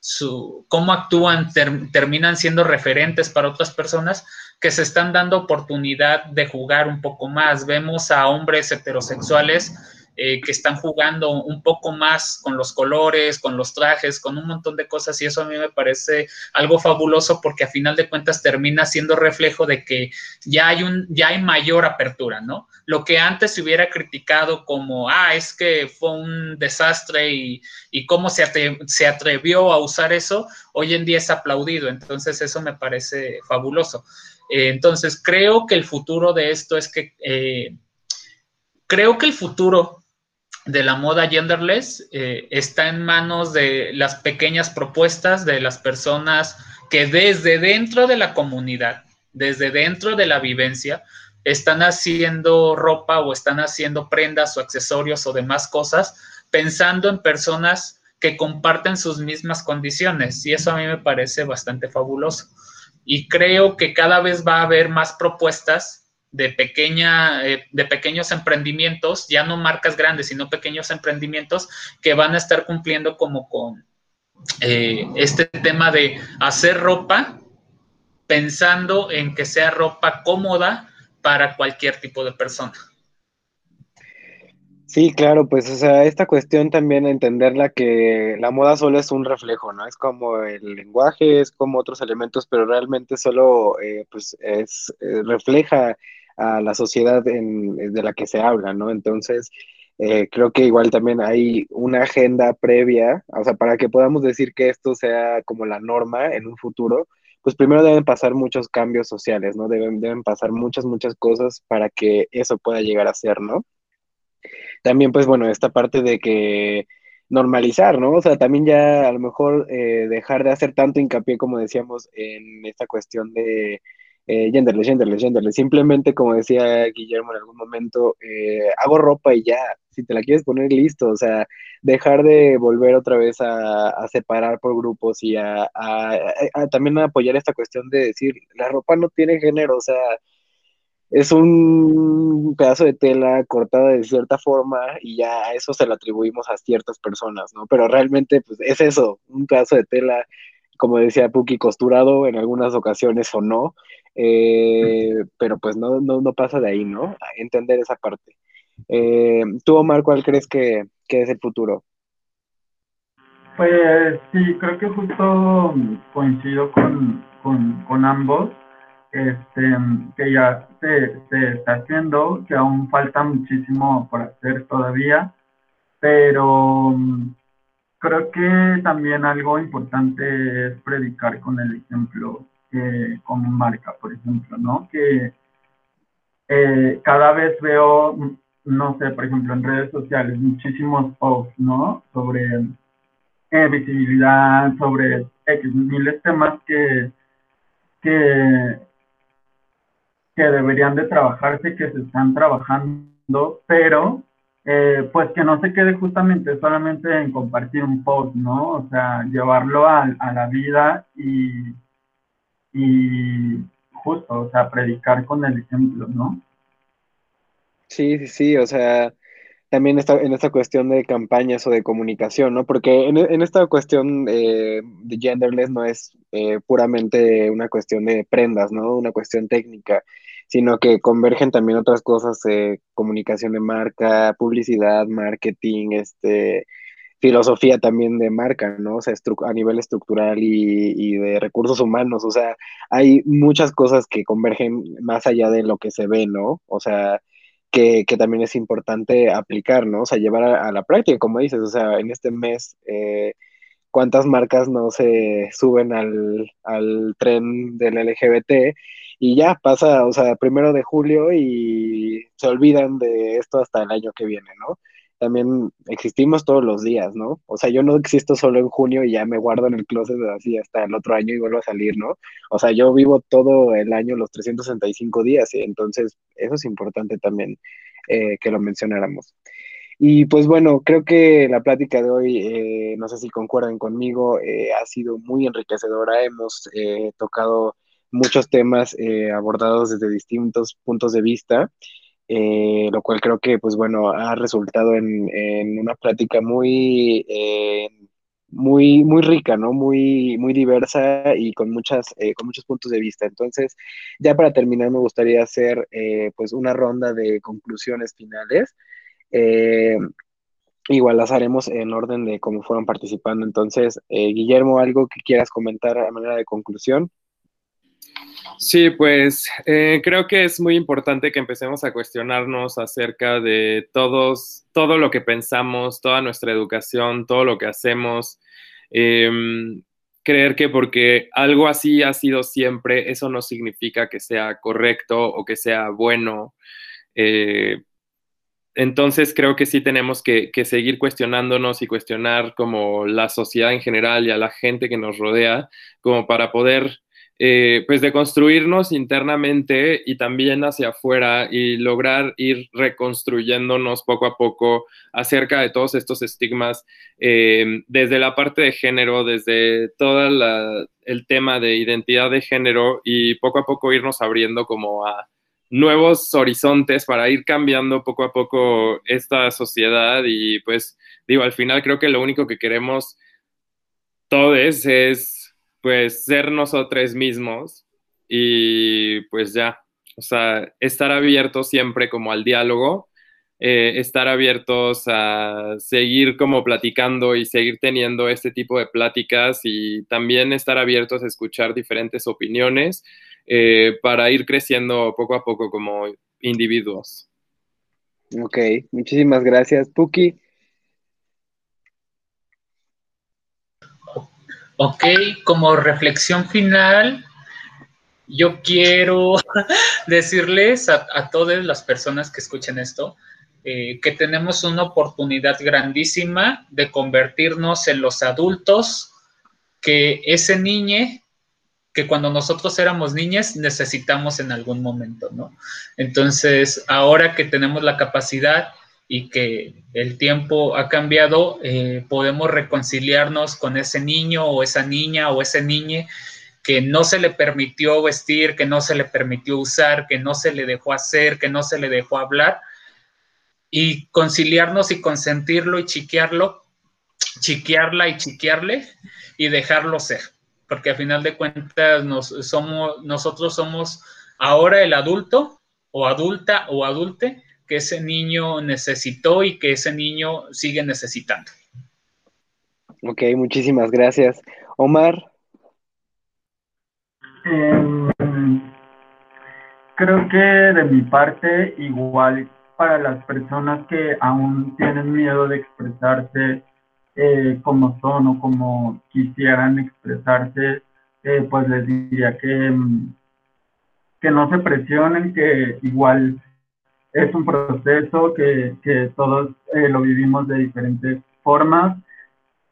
su, cómo actúan terminan siendo referentes para otras personas que se están dando oportunidad de jugar un poco más. Vemos a hombres heterosexuales eh, que están jugando un poco más con los colores, con los trajes, con un montón de cosas y eso a mí me parece algo fabuloso porque a final de cuentas termina siendo reflejo de que ya hay un ya hay mayor apertura, ¿no? Lo que antes se hubiera criticado como, ah, es que fue un desastre y, y cómo se, se atrevió a usar eso, hoy en día es aplaudido, entonces eso me parece fabuloso. Eh, entonces creo que el futuro de esto es que... Eh, creo que el futuro de la moda genderless eh, está en manos de las pequeñas propuestas de las personas que desde dentro de la comunidad, desde dentro de la vivencia, están haciendo ropa o están haciendo prendas o accesorios o demás cosas pensando en personas que comparten sus mismas condiciones y eso a mí me parece bastante fabuloso. Y creo que cada vez va a haber más propuestas de, pequeña, eh, de pequeños emprendimientos, ya no marcas grandes, sino pequeños emprendimientos que van a estar cumpliendo como con eh, este tema de hacer ropa pensando en que sea ropa cómoda para cualquier tipo de persona. Sí, claro, pues, o sea, esta cuestión también entenderla que la moda solo es un reflejo, ¿no? Es como el lenguaje, es como otros elementos, pero realmente solo, eh, pues, es, refleja a la sociedad de la que se habla, ¿no? Entonces, eh, creo que igual también hay una agenda previa, o sea, para que podamos decir que esto sea como la norma en un futuro, pues primero deben pasar muchos cambios sociales, ¿no? Deben, deben pasar muchas, muchas cosas para que eso pueda llegar a ser, ¿no? también pues bueno, esta parte de que normalizar, ¿no? O sea, también ya a lo mejor eh, dejar de hacer tanto hincapié, como decíamos, en esta cuestión de eh, genderless, genderless. Simplemente, como decía Guillermo en algún momento, eh, hago ropa y ya, si te la quieres poner, listo. O sea, dejar de volver otra vez a, separar por grupos y a, también apoyar esta cuestión de decir, la ropa no tiene género, o sea, es un pedazo de tela cortada de cierta forma y ya a eso se lo atribuimos a ciertas personas, ¿no? Pero realmente, pues es eso, un pedazo de tela, como decía Puki, costurado en algunas ocasiones o no, eh, pero pues no, no, no, pasa de ahí, ¿no? entender esa parte. Eh, ¿Tú, Omar, cuál crees que, es el futuro? Pues sí, creo que justo coincido con, con ambos este, que ya se, se, está haciendo, que aún falta muchísimo por hacer todavía, pero creo que también algo importante es predicar con el ejemplo que, como marca, por ejemplo, ¿no? Que eh, cada vez veo, no sé, por ejemplo, en redes sociales, muchísimos posts, ¿no? Sobre eh, visibilidad, sobre X, miles temas que, que que deberían de trabajarse, que se están trabajando, pero eh, pues que no se quede justamente solamente en compartir un post, ¿no? O sea, llevarlo a, la vida y, y justo, o sea, predicar con el ejemplo, ¿no? Sí, sí, sí, o sea, también está en esta cuestión de campañas o de comunicación, ¿no? Porque en, esta cuestión eh, de genderless no es eh, puramente una cuestión de prendas, ¿no? Una cuestión técnica sino que convergen también otras cosas, eh, comunicación de marca, publicidad, marketing, este, filosofía también de marca, ¿no? O sea, a nivel estructural y, de recursos humanos, o sea, hay muchas cosas que convergen más allá de lo que se ve, ¿no? O sea, que, también es importante aplicar, ¿no? O sea, llevar a, la práctica, como dices, o sea, en este mes, eh, ¿cuántas marcas no se suben al, al tren del LGBT? y ya pasa, o sea, primero de julio y se olvidan de esto hasta el año que viene, ¿no? También existimos todos los días, ¿no? O sea, yo no existo solo en junio y ya me guardo en el closet así hasta el otro año y vuelvo a salir, ¿no? O sea, yo vivo todo el año, los 365 días, ¿sí? entonces eso es importante también eh, que lo mencionáramos. Y pues bueno, creo que la plática de hoy, eh, no sé si concuerdan conmigo, eh, ha sido muy enriquecedora. Hemos tocado muchos temas eh, abordados desde distintos puntos de vista, eh, lo cual creo que, pues bueno, ha resultado en, una plática muy, eh, muy, muy rica, ¿no? Muy, muy diversa y con, muchas, con muchos puntos de vista. Entonces, ya para terminar, me gustaría hacer, pues, una ronda de conclusiones finales. Igual las haremos en orden de cómo fueron participando. Entonces, Guillermo, ¿algo que quieras comentar a manera de conclusión? Sí, pues eh, creo que es muy importante que empecemos a cuestionarnos acerca de todos, todo lo que pensamos, toda nuestra educación, todo lo que hacemos. Em, creer que porque algo así ha sido siempre, eso no significa que sea correcto o que sea bueno. Eh, entonces creo que sí tenemos que, que, seguir cuestionándonos y cuestionar como la sociedad en general y a la gente que nos rodea, como para poder eh, pues de construirnos internamente y también hacia afuera y lograr ir reconstruyéndonos poco a poco acerca de todos estos estigmas eh, desde la parte de género, desde todo el tema de identidad de género y poco a poco irnos abriendo como a nuevos horizontes para ir cambiando poco a poco esta sociedad y pues digo, al final creo que lo único que queremos todos es pues ser nosotros mismos y pues ya, o sea, estar abiertos siempre como al diálogo, eh, estar abiertos a seguir como platicando y seguir teniendo este tipo de pláticas y también estar abiertos a escuchar diferentes opiniones eh, para ir creciendo poco a poco como individuos. Ok, muchísimas gracias, Puki. Ok, como reflexión final, yo quiero decirles a, todas las personas que escuchen esto, eh, que tenemos una oportunidad grandísima de convertirnos en los adultos que ese niño que cuando nosotros éramos niñas necesitamos en algún momento, ¿no? Entonces, ahora que tenemos la capacidad y que el tiempo ha cambiado, eh, podemos reconciliarnos con ese niño o esa niña o ese niñe que no se le permitió vestir, que no se le permitió usar, que no se le dejó hacer, que no se le dejó hablar, y conciliarnos y consentirlo y chiquearlo, chiquearla y chiquearle y dejarlo ser, porque a final de cuentas nos, somos, nosotros somos ahora el adulto o adulta o adulte que ese niño necesitó y que ese niño sigue necesitando. Ok, muchísimas gracias. Omar. Em, creo que de mi parte, igual para las personas que aún tienen miedo de expresarse eh, como son o como quisieran expresarse, eh, pues les diría que, em, que no se presionen, que igual es un proceso que, que todos eh, lo vivimos de diferentes formas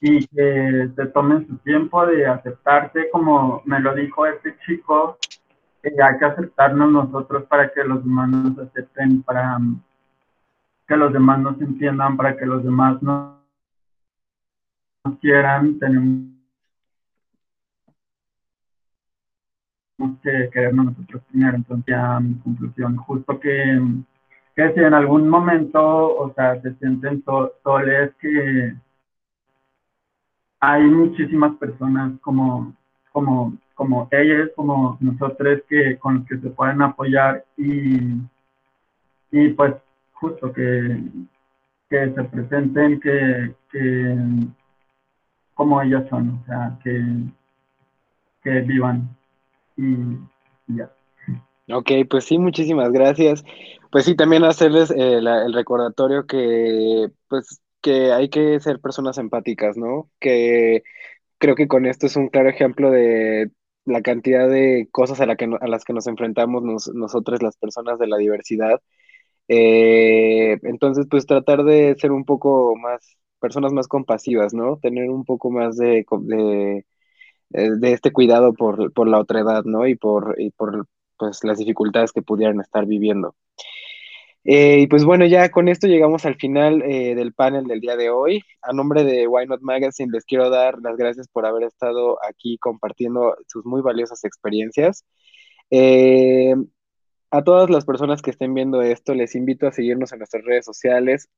y que se tomen su tiempo de aceptarse, como me lo dijo este chico, que hay que aceptarnos nosotros para que los demás nos acepten, para que los demás nos entiendan, para que los demás nos quieran, tenemos que querernos nosotros primero. Entonces, ya mi conclusión, justo que que si en algún momento, o sea, se sienten soles, que hay muchísimas personas como, como, como ellas, como nosotros, que, con los que se pueden apoyar y, y pues justo que, que se presenten, que, que como ellas son, o sea, que, que vivan y ya. Ok, pues sí, muchísimas gracias. Pues sí, también hacerles eh, el recordatorio que, pues, que hay que ser personas empáticas, ¿no? Que creo que con esto es un claro ejemplo de la cantidad de cosas a, la que, a las que nos enfrentamos nosotros, las personas de la diversidad. Eh, entonces, pues tratar de ser un poco más, personas más compasivas, ¿no? Tener un poco más de, de, eh, este cuidado por, por la otredad, ¿no? Y por, y por pues, las dificultades que pudieran estar viviendo. Eh, y pues bueno, ya con esto llegamos al final eh, del panel del día de hoy. A nombre de Why Not Magazine les quiero dar las gracias por haber estado aquí compartiendo sus muy valiosas experiencias. Eh, a todas las personas que estén viendo esto, les invito a seguirnos en nuestras redes sociales,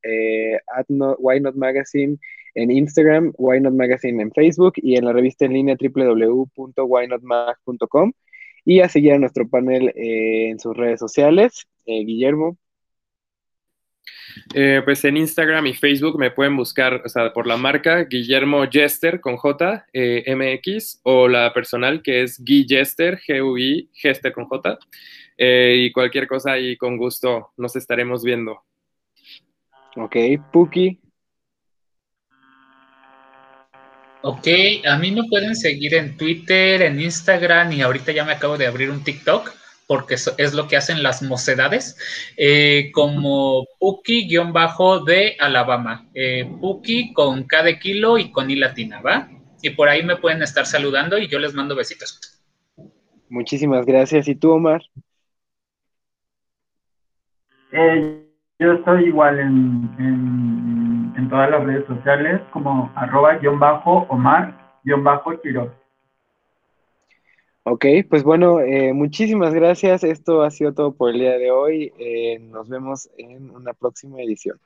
at Why Not Magazine en Instagram, Why Not Magazine en Facebook y en la revista en línea www.whynotmag.com y a seguir a nuestro panel en sus redes sociales. Guillermo. Eh, pues en Instagram y Facebook me pueden buscar, o sea, por la marca Guillermo Jester con J, eh, MX, o la personal que es Guy Jester, G-U-I, Jester con J. Eh, y cualquier cosa ahí con gusto nos estaremos viendo. Ok, Puki. Ok, a mí me pueden seguir en Twitter, en Instagram y ahorita ya me acabo de abrir un TikTok porque es lo que hacen las mocedades, eh, como Puki-de Alabama. Eh, Puki con K de kilo y con I latina, ¿va? Y por ahí me pueden estar saludando y yo les mando besitos. Muchísimas gracias. ¿Y tú, Omar? Eh, yo estoy igual en, en, todas las redes sociales como arroba guion bajo Omar guion bajo Ok, pues bueno, eh, muchísimas gracias. Esto ha sido todo por el día de hoy. Eh, nos vemos en una próxima edición.